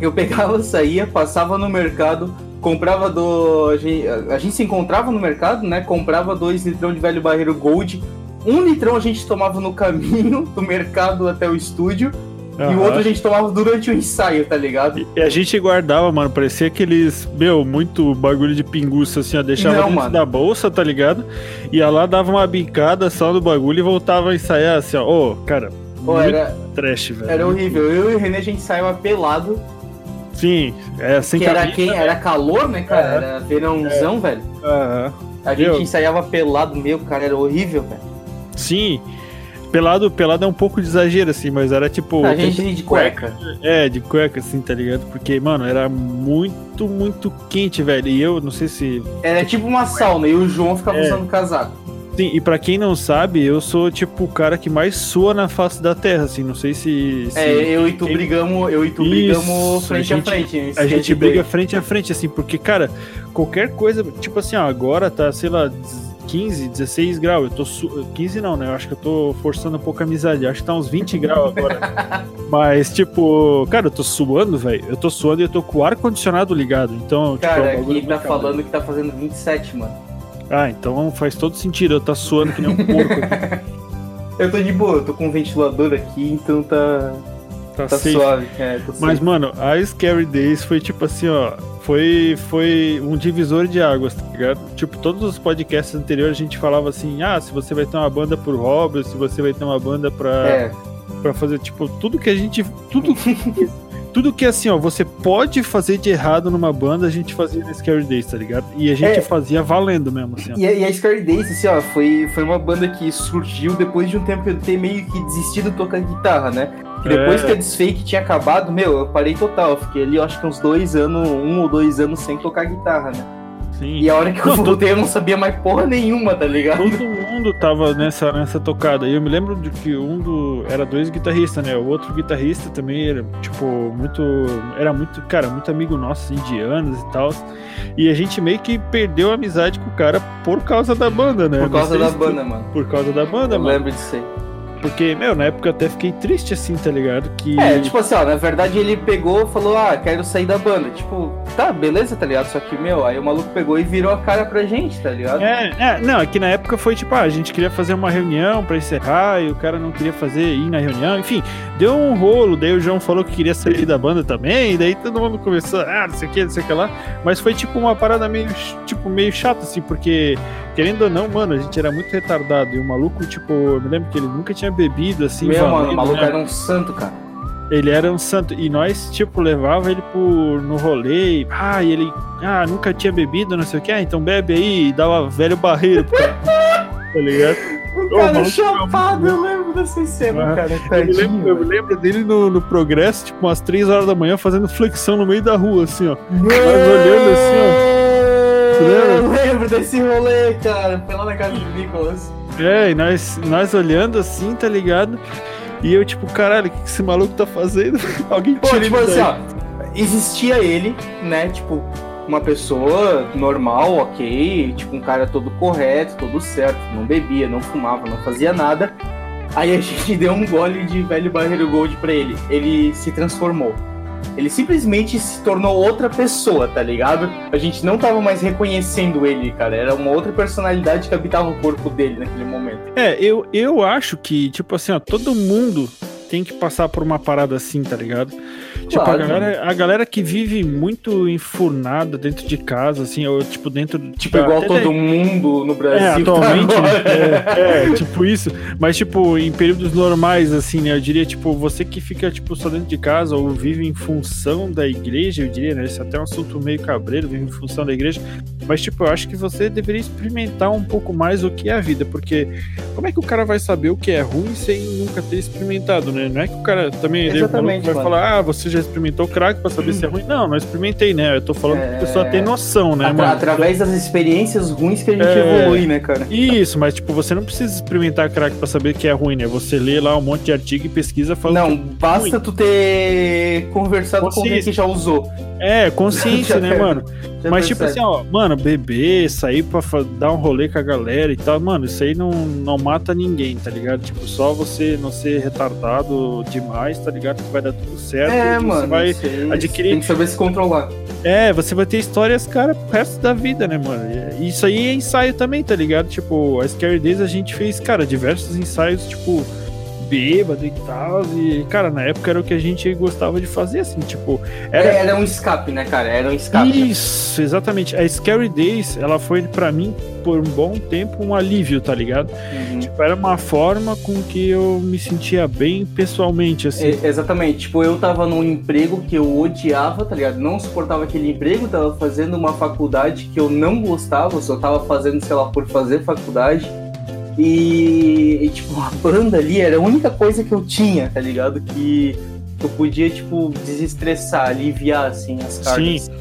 eu pegava, saía, passava no mercado, comprava do. A gente, a gente se encontrava no mercado, né? Comprava dois litrão de velho barreiro Gold. Um litrão a gente tomava no caminho do mercado até o estúdio. E o outro a gente tomava durante o ensaio, tá ligado? E a gente guardava, mano, parecia aqueles, meu, muito bagulho de pinguço, assim, ó, deixava Não, dentro mano. da bolsa, tá ligado? Ia lá, dava uma bicada só no bagulho e voltava a ensaiar, assim, ó, ô, cara, Pô, era, trash, velho. era horrível. Eu e o René a gente saiu pelado, Sim, é sem que era, camisa. quem, era calor, né, cara? É. Era verãozão, velho. Aham. A gente ensaiava pelado, meu, cara, era horrível, velho. Sim. pelado, pelado é um pouco de exagero, assim, mas era tipo. A gente de cueca. É, de cueca, assim, tá ligado? Porque, mano, era muito, muito quente, velho. E eu não sei se. Era tipo uma sauna e o João ficava É. usando casaco. Sim, e pra quem não sabe, eu sou, tipo, o cara que mais sua na face da terra, assim. Não sei se. se- É, eu e tu brigamos, eu e tu brigamos a frente a, gente- frente. nesse A gente briga frente a frente, assim, porque, cara, qualquer coisa, tipo assim, ó, agora tá, sei lá, 15, 16 graus. Eu tô. Su 15 não, né? Eu acho que eu tô forçando um pouco a amizade. Eu acho que tá uns 20 (laughs) graus agora. Mas, tipo, cara, eu tô suando, velho. Eu tô suando e eu tô com o ar-condicionado ligado. Então, tipo, é um Cara, aqui tá falando que tá fazendo 27, mano. Ah, então faz todo sentido. Eu tá suando que nem um porco. aqui. (laughs) Eu tô de boa, eu tô com um ventilador aqui, então tá, Tá, tá suave. É, tô Mas, safe. mano, a Scary Days foi tipo assim, ó. Foi, foi um divisor de águas, tá ligado? Tipo, todos os podcasts anteriores a gente falava assim: ah, se você vai ter uma banda por hobby, se você vai ter uma banda pra, É, pra fazer, tipo, tudo que a gente. Tudo, (laughs) tudo que assim, ó, você pode fazer de errado numa banda, a gente fazia na Scary Days, tá ligado? E a gente É. fazia valendo mesmo, assim, ó. E a, e a Scary Days, assim, ó, foi, foi uma banda que surgiu depois de um tempo eu ter meio que desistido de tocar guitarra, né? Que depois É. que a Desfake tinha acabado, meu, eu parei total. Eu fiquei ali, eu acho que uns dois anos, um ou dois anos sem tocar guitarra, né? Sim. E a hora que eu Não, voltei, eu não sabia mais porra nenhuma, tá ligado? Todo mundo tava nessa, nessa tocada. E eu me lembro de que um do. Era dois guitarristas, né? O outro guitarrista também era, tipo, muito. Era muito, cara, muito amigo nosso, assim, de anos e tal. E a gente meio que perdeu a amizade com o cara por causa da banda, né? Por causa da banda, mano. Por causa da banda, Eu mano. lembro disso aí. Porque, meu, na época eu até fiquei triste assim, tá ligado? Que. É, tipo assim, ó, na verdade ele pegou e falou, ah, quero sair da banda. Tipo, tá, beleza, tá ligado? Só que, meu, aí o maluco pegou e virou a cara pra gente, tá ligado? É, é, não, é que na época foi tipo, ah, a gente queria fazer uma reunião pra encerrar e o cara não queria fazer ir na reunião, enfim, deu um rolo, daí o João falou que queria sair da banda também, e daí todo mundo começou, ah, não sei o que, não sei o que lá, mas foi tipo uma parada meio, tipo, meio chata, assim, porque, querendo ou não, mano, a gente era muito retardado, e o maluco, tipo, eu me lembro que ele nunca tinha bebido, assim, meu, mano, valendo, o maluco né? era um santo, cara. Ele era um santo. E nós, tipo, levava ele por, no rolê. E, ah, e ele ah, nunca tinha bebido, não sei o que. Ah, então bebe aí. E dava velho barreiro pro cara. (laughs) tá ligado? O cara maluco, chapado, eu lembro dessa cena, Ah, cara. Eu Tadinho. lembro, eu lembro dele no, no progresso, tipo, umas 3 horas da manhã, fazendo flexão no meio da rua, assim, ó. olhando assim, Eu lembro desse rolê, cara. Foi lá na casa do Nicolas. É, e nós, nós olhando assim, tá ligado? E eu, tipo, caralho, o que esse maluco tá fazendo? (laughs) Alguém Pô, tira tipo assim, ó. Existia ele, né? Tipo, uma pessoa normal, ok. Tipo, um cara todo correto, todo certo. Não bebia, não fumava, não fazia nada. Aí a (laughs) gente deu um gole de velho barreiro gold pra ele. Ele se transformou. Ele simplesmente se tornou outra pessoa, tá ligado? A gente não tava mais reconhecendo ele, cara. Era uma outra personalidade que habitava o corpo dele naquele momento. É, eu, eu acho que, tipo assim, ó, todo mundo tem que passar por uma parada assim, tá ligado? Tipo, a Claro, galera, a galera que vive muito enfurnada dentro de casa, assim, ou tipo, dentro. Tipo, igual até todo daí- mundo no Brasil. É, atualmente, tá né? É, é, tipo isso. Mas, tipo, em períodos normais, assim, né? Eu diria, tipo, você que fica, tipo, só dentro de casa ou vive em função da igreja, eu diria, né? Esse é até um assunto meio cabreiro, vive em função da igreja. Mas, tipo, eu acho que você deveria experimentar um pouco mais o que é a vida, porque como é que o cara vai saber o que é ruim sem nunca ter experimentado, né? Não é que o cara também ele Exatamente, vai falar, ah, você já experimentou crack pra saber se é ruim? Não, não experimentei, né? Eu tô falando É. que a pessoa tem noção, né, Atra- mano? através das experiências ruins que a gente É. evolui, né, cara? Isso, mas tipo, você não precisa experimentar crack pra saber que é ruim, né? Você lê lá um monte de artigo e pesquisa falando Não, que basta tu ter conversado com alguém que já usou. é consciência, (laughs) né, mano? Já Mas tipo percebe. assim, ó, mano, beber, sair pra dar um rolê com a galera e tal, mano, isso aí não, não mata ninguém, tá ligado? Tipo, só você não ser retardado demais, tá ligado? Que vai dar tudo certo. É, você mano. vai isso aí, adquirir- Tem que saber se controlar. É, você vai ter histórias, cara, pro resto da vida, né, mano? Isso aí é ensaio também, tá ligado? Tipo, a Scary Days a gente fez, cara, diversos ensaios, tipo, bêbado e tal. E, cara, na época era o que a gente gostava de fazer, assim, tipo, Era, era. era um escape, né, cara? Era um escape. Isso, exatamente. A Scary Days, ela foi pra mim, por um bom tempo, um alívio, tá ligado? Uhum. Tipo, era uma forma com que eu me sentia bem pessoalmente, assim. É, exatamente. Tipo, eu tava num emprego que eu odiava, tá ligado? Não suportava aquele emprego, tava fazendo uma faculdade que eu não gostava, só tava fazendo, sei lá, por fazer faculdade. E, e, tipo, a banda ali era a única coisa que eu tinha, tá ligado? Que eu podia, tipo, desestressar, aliviar, assim, as cargas. Sim.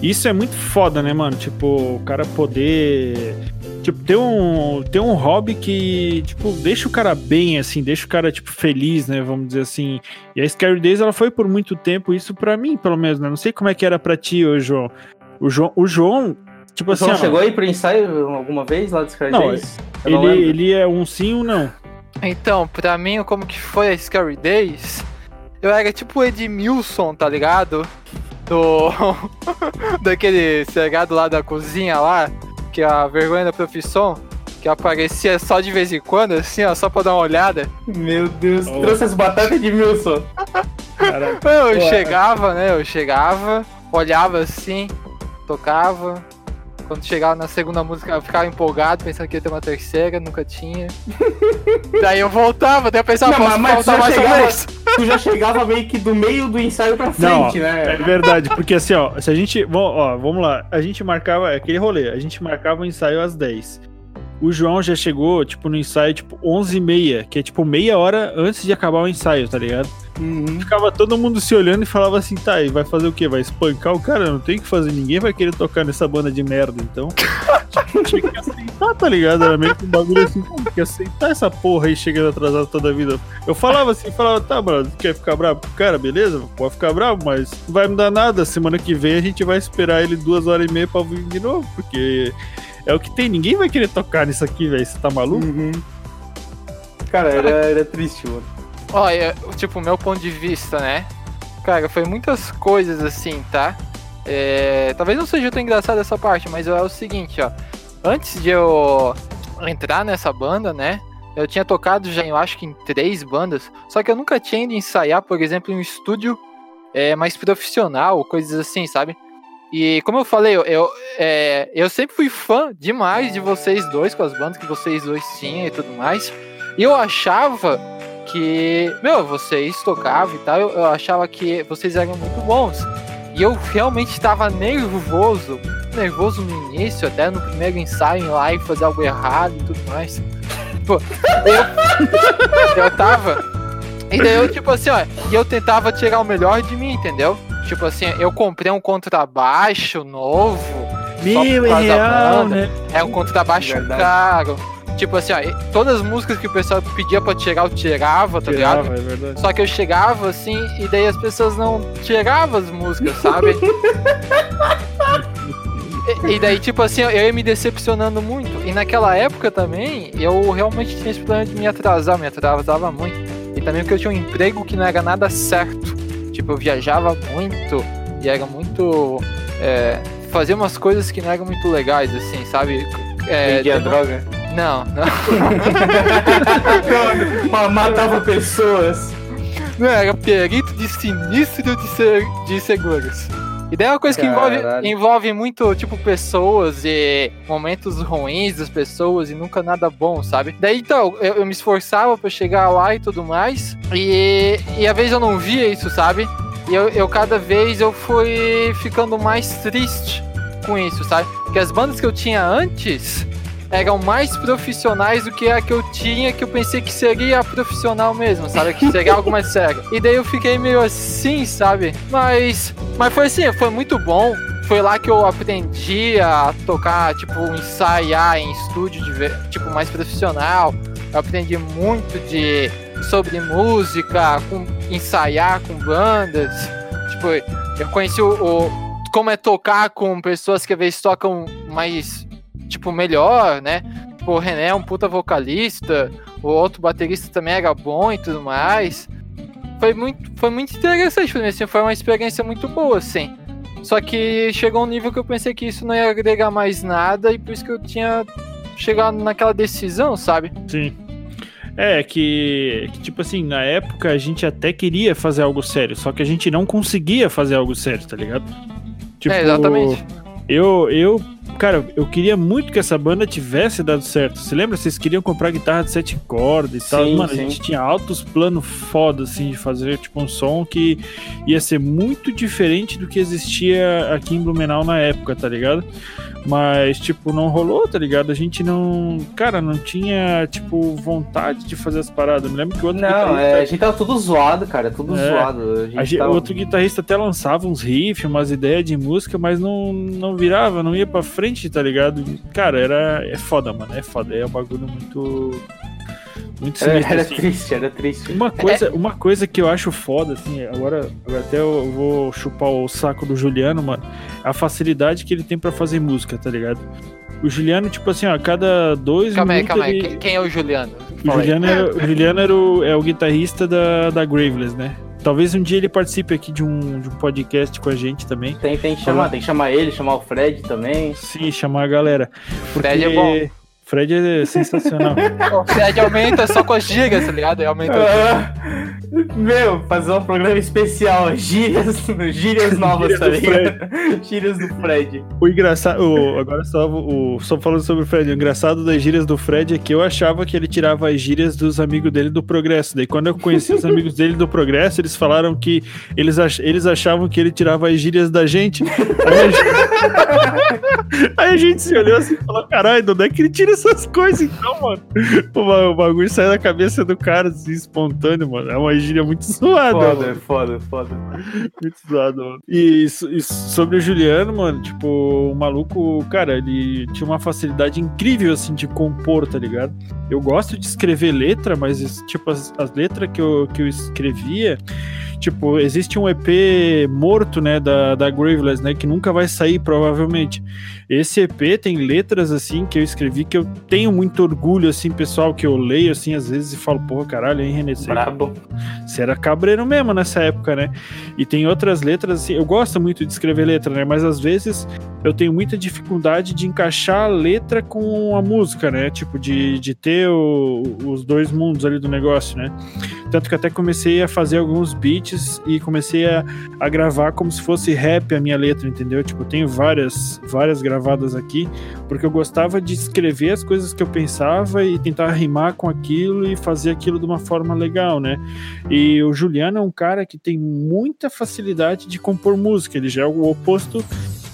Isso é muito foda, né, mano? Tipo, o cara poder. Tipo, ter um, ter um hobby que, tipo, deixa o cara bem, assim, deixa o cara, tipo, feliz, né? Vamos dizer assim. E a Scary Days, ela foi por muito tempo, isso pra mim, pelo menos, né? Não sei como é que era pra ti, ô, João. O João, o João tipo assim. Ó, chegou aí pro ensaio alguma vez lá do Sky Não, Days? Eu não ele, ele é um sim ou não? Então, pra mim, como que foi a Scary Days? Eu era tipo o Edmilson, tá ligado? Do. (laughs) Daquele cegado lá da cozinha lá, que é a vergonha da profissão, que aparecia só de vez em quando, assim, ó, só pra dar uma olhada. Meu Deus, Oh. trouxe as batatas de Milson. Cara, Eu Pô, é. chegava, né? Eu chegava, olhava assim, tocava. Quando chegava na segunda música, eu ficava empolgado, pensando que ia ter uma terceira, nunca tinha. (laughs) Daí eu voltava, daí eu pensava, Não, posso mas- mais chegava- vez? (laughs) Tu já chegava meio que do meio do ensaio pra Não, frente, É né? verdade, porque assim, ó, se a gente. bom, Ó, vamos lá. A gente marcava é aquele rolê, a gente marcava o ensaio às 10. O João já chegou, tipo, no ensaio, tipo, 11h30, que é tipo meia hora antes de acabar o ensaio, tá ligado? Uhum. Ficava todo mundo se olhando e falava assim, tá, e vai fazer o quê? Vai espancar o cara? Não tem o que fazer, ninguém vai querer tocar nessa banda de merda, então. (laughs) Tinha que aceitar, tá ligado? Era meio que um bagulho assim, tem que aceitar essa porra aí chegando atrasado toda a vida. Eu falava assim, falava, tá, brother, quer ficar bravo com o cara, beleza? Pode ficar bravo, mas não vai me dar nada. Semana que vem a gente vai esperar ele duas horas e meia pra vir de novo, porque é o que tem. Ninguém vai querer tocar nisso aqui, velho. Você tá maluco? Uhum. Cara, era, (laughs) era triste, mano. Olha, tipo, meu ponto de vista, né? Cara, foi muitas coisas assim, tá? É, talvez não seja tão engraçado essa parte, mas é o seguinte, ó. Antes de eu entrar nessa banda, né? Eu tinha tocado já, eu acho que em três bandas, só que eu nunca tinha ido ensaiar, por exemplo, em um estúdio é, mais profissional, coisas assim, sabe? E como eu falei, eu, é, eu sempre fui fã demais de vocês dois, com as bandas que vocês dois tinham e tudo mais. E eu achava que, meu, vocês tocavam e tal, eu, eu achava que vocês eram muito bons. E eu realmente estava nervoso, nervoso no início, até no primeiro ensaio lá e fazer algo errado e tudo mais. Tipo, eu, eu tava. E daí eu, tipo assim, ó, e eu tentava tirar o melhor de mim, entendeu? Tipo assim, eu comprei um contrabaixo novo. Mil é real, né? É um contrabaixo Verdade. caro. Tipo assim, ó, todas as músicas que o pessoal pedia pra tirar, eu tirava, tá ligado? Tirava, é verdade. Só que eu chegava assim, e daí as pessoas não tiravam as músicas, sabe? (laughs) e, e daí, tipo assim, eu ia me decepcionando muito. E naquela época também, eu realmente tinha esse problema de me atrasar, me atrasava muito. E também porque eu tinha um emprego que não era nada certo. Tipo, eu viajava muito e era muito. É, fazia umas coisas que não eram muito legais, assim, sabe? É, Vendia não- droga. Não, não. (laughs) Ma- Matava pessoas. Não, era perito de sinistro de, ser, de seguros. E daí é uma coisa que envolve, envolve muito, tipo, pessoas e momentos ruins das pessoas e nunca nada bom, sabe? Daí então, eu, eu me esforçava pra chegar lá e tudo mais. E, e às vezes eu não via isso, sabe? E eu, eu cada vez eu fui ficando mais triste com isso, sabe? Porque as bandas que eu tinha antes eram mais profissionais do que a que eu tinha, que eu pensei que seria profissional mesmo, sabe? Que seria algo mais sério. E daí eu fiquei meio assim, sabe? Mas, mas foi assim, foi muito bom. Foi lá que eu aprendi a tocar, tipo, ensaiar em estúdio, de, tipo, mais profissional. Eu aprendi muito de sobre música, com, ensaiar com bandas. Tipo, eu conheci o, o- como é tocar com pessoas que às vezes tocam mais, tipo, melhor, né? O René é um puta vocalista, o outro baterista também era bom e tudo mais. Foi muito, foi muito interessante pra mim, assim, foi uma experiência muito boa, assim. Só que chegou um nível que eu pensei que isso não ia agregar mais nada e por isso que eu tinha chegado naquela decisão, sabe? Sim. É, que, que, tipo assim, na época a gente até queria fazer algo sério, só que a gente não conseguia fazer algo sério, tá ligado? Tipo, é, exatamente. Eu, eu cara, eu queria muito que essa banda tivesse dado certo. Você lembra? Vocês queriam comprar guitarra de sete cordas e tal. Sim, Mano, sim. a gente tinha altos planos foda, assim, de fazer, tipo, um som que ia ser muito diferente do que existia aqui em Blumenau na época, tá ligado? Mas, tipo, não rolou, tá ligado? A gente não. Cara, não tinha, tipo, vontade de fazer as paradas. Eu me lembro que o outro Não, é, a gente tava tudo zoado, cara, tudo É. zoado. A gente a tava- O outro guitarrista até lançava uns riffs, umas ideias de música, mas não, não virava, não ia pra frente, tá ligado? Cara, era. É foda, mano. É foda. É um bagulho muito. Muito Era, sinistro. era assim. triste, era triste. Uma coisa, uma coisa que eu acho foda, assim, agora, agora até eu vou chupar o saco do Juliano, mano, é a facilidade que ele tem pra fazer música, tá ligado? O Juliano, tipo assim, ó, a cada dois Calma aí, minutos. calma aí. ele- Quem, quem é o Juliano? o aí. Juliano, é, o Juliano era o, é o guitarrista da, da Graveless, né? Talvez um dia ele participe aqui de um, de um podcast com a gente também. Tem, tem que chamar, tem que chamar ele, chamar o Fred também. Sim, chamar a galera. Porque Fred é bom. Fred é sensacional. (laughs) O Fred aumenta só com as gigas, tá ligado? Ele aumenta. Ah, meu, fazer um programa especial, gírias, gírias novas, Gírias tá do ligado? Gírias do Fred. o engraçado. o- agora só, o, só falando sobre o Fred. O engraçado das gírias do Fred é que eu achava que ele tirava as gírias dos amigos dele do Progresso. Daí quando eu conheci os amigos dele do Progresso, eles falaram que eles, ach, eles achavam que ele tirava as gírias da gente. Aí a gente, (laughs) Aí a gente se olhou assim e falou: caralho, de onde é que ele tira essas coisas então, mano? O, o bagulho sai da cabeça do cara assim, espontâneo, mano. É uma gíria muito zoada, mano. Foda, foda, foda. Muito zoado, mano. E, e sobre o Juliano, mano, tipo, o maluco, cara, ele tinha uma facilidade incrível, assim, de compor, tá ligado? Eu gosto de escrever letra, mas, tipo, as, as letras que eu, que eu escrevia, tipo, existe um EP morto, né, da, da Graveless, né, que nunca vai sair, provavelmente. Esse EP tem letras, assim, que eu escrevi que eu tenho muito orgulho, assim, pessoal, que eu leio, assim, às vezes e falo, porra, caralho, hein, René, você Brabo. você era cabreiro mesmo nessa época, né? E tem outras letras, assim, eu gosto muito de escrever letra, né? Mas às vezes eu tenho muita dificuldade de encaixar a letra com a música, né? Tipo, de, de ter o- os dois mundos ali do negócio, né? Tanto que até comecei a fazer alguns beats e comecei a, a gravar como se fosse rap a minha letra, entendeu? Tipo, eu tenho várias, várias gravadas aqui, porque eu gostava de escrever as coisas que eu pensava e tentar rimar com aquilo e fazer aquilo de uma forma legal, né? E o Juliano é um cara que tem muita facilidade de compor música, ele já é o oposto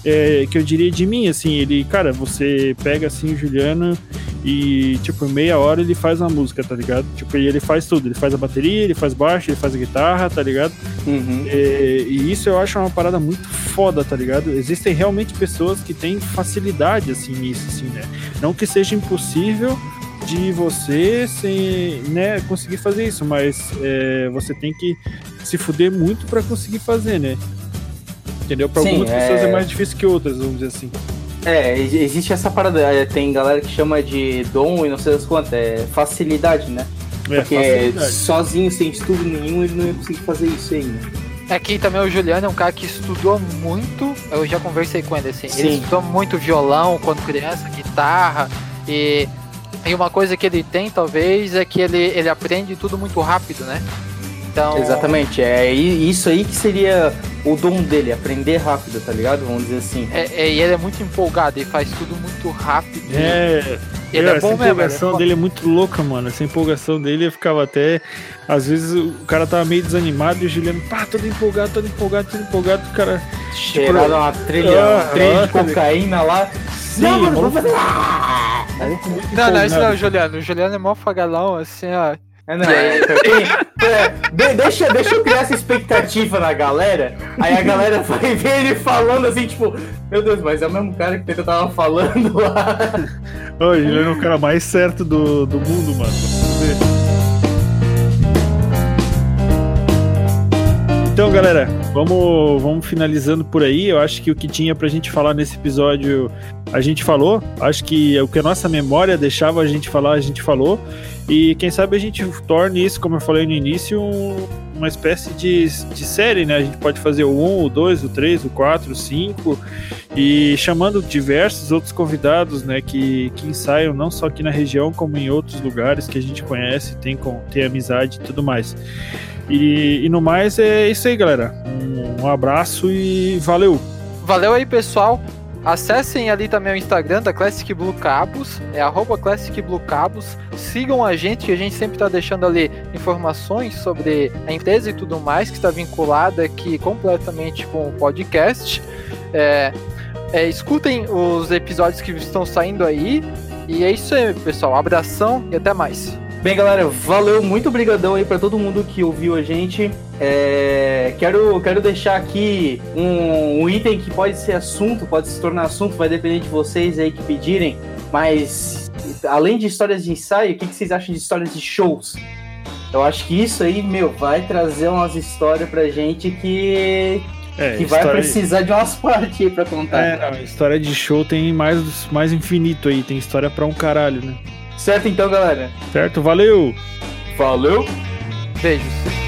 é, que eu diria de mim, assim, ele, cara, você pega assim o Juliano e, tipo, em meia hora ele faz uma música, tá ligado? Tipo, e ele faz tudo, ele faz a bateria, ele faz baixo, ele faz a guitarra, tá ligado? Uhum. É, e isso eu acho uma parada muito foda, tá ligado? Existem realmente pessoas que têm facilidade, assim, nisso, assim, né? Não que seja impossível de você sem, né, conseguir fazer isso, mas é, você tem que se fuder muito pra conseguir fazer, né? Entendeu? Pra Sim, algumas é- pessoas é mais difícil que outras, vamos dizer assim. É, ex- existe essa parada, é, tem galera que chama de dom e não sei das quantas, é facilidade, né? É, Porque facilidade. sozinho, sem estudo nenhum, ele não ia conseguir fazer isso aí, né? Aqui também o Juliano é um cara que estudou muito. Eu já conversei com ele assim. Ele Sim. estudou muito violão quando criança, guitarra. E, e uma coisa que ele tem, talvez, é que ele, ele aprende tudo muito rápido, né? Então. Exatamente, é isso aí que seria o dom dele, aprender rápido, tá ligado? Vamos dizer assim. É, é, e ele é muito empolgado, ele faz tudo muito rápido. É, ele Meu, é essa bom mesmo. ele é empolgação foda. dele é muito louca, mano. Essa empolgação dele eu ficava até. Às vezes o cara tava meio desanimado e o Juliano, pá, todo empolgado, todo empolgado, todo empolgado. O cara. Cheirado uma trilha, Ah, um trem ah, de cocaína lá. Sim, não, mano, vamos- fazer. Ah! Não, não, isso não é Juliano. O Juliano é mó fagalão, assim, ó. É, não, é, (laughs) quem- é, de- deixa, deixa eu criar essa expectativa na galera. Aí a galera (laughs) vai ver ele falando assim, tipo, meu Deus, mas é o mesmo cara que eu tava falando lá. Ô, o Juliano é o cara mais certo do, do mundo, mano. Então, galera, vamos, vamos finalizando por aí. Eu acho que o que tinha pra gente falar nesse episódio, a gente falou. Acho que o que a nossa memória deixava a gente falar, a gente falou. E quem sabe a gente torne isso, como eu falei no início, um- uma espécie de, de série, né? A gente pode fazer o 1, o 2, o 3, o 4, o 5 e chamando diversos outros convidados, né, que, que ensaiam não só aqui na região, como em outros lugares que a gente conhece, tem, com, tem amizade e tudo mais. E, e no mais é isso aí, galera. Um, um abraço e valeu! Valeu aí, pessoal. Acessem ali também o Instagram da Classic Blue Cabos, é arroba Classic Blue Cabos. Sigam a gente, que a gente sempre está deixando ali informações sobre a empresa e tudo mais, que está vinculada aqui completamente com o podcast. É, é, escutem os episódios que estão saindo aí. E é isso aí, pessoal. Abração e até mais. Bem, galera, valeu, muito obrigadão aí para todo mundo que ouviu a gente. É, quero, quero deixar aqui um, um, item que pode ser assunto, pode se tornar assunto, vai depender de vocês aí que pedirem. Mas, além de histórias de ensaio, o que, que vocês acham de histórias de shows? Eu acho que isso aí, meu, vai trazer umas histórias pra gente que, é, que vai precisar de umas (laughs) partes aí pra contar. É, não, história de show tem mais, mais infinito aí, tem história pra um caralho, né? Certo então, galera? Certo, valeu! Valeu! Beijos!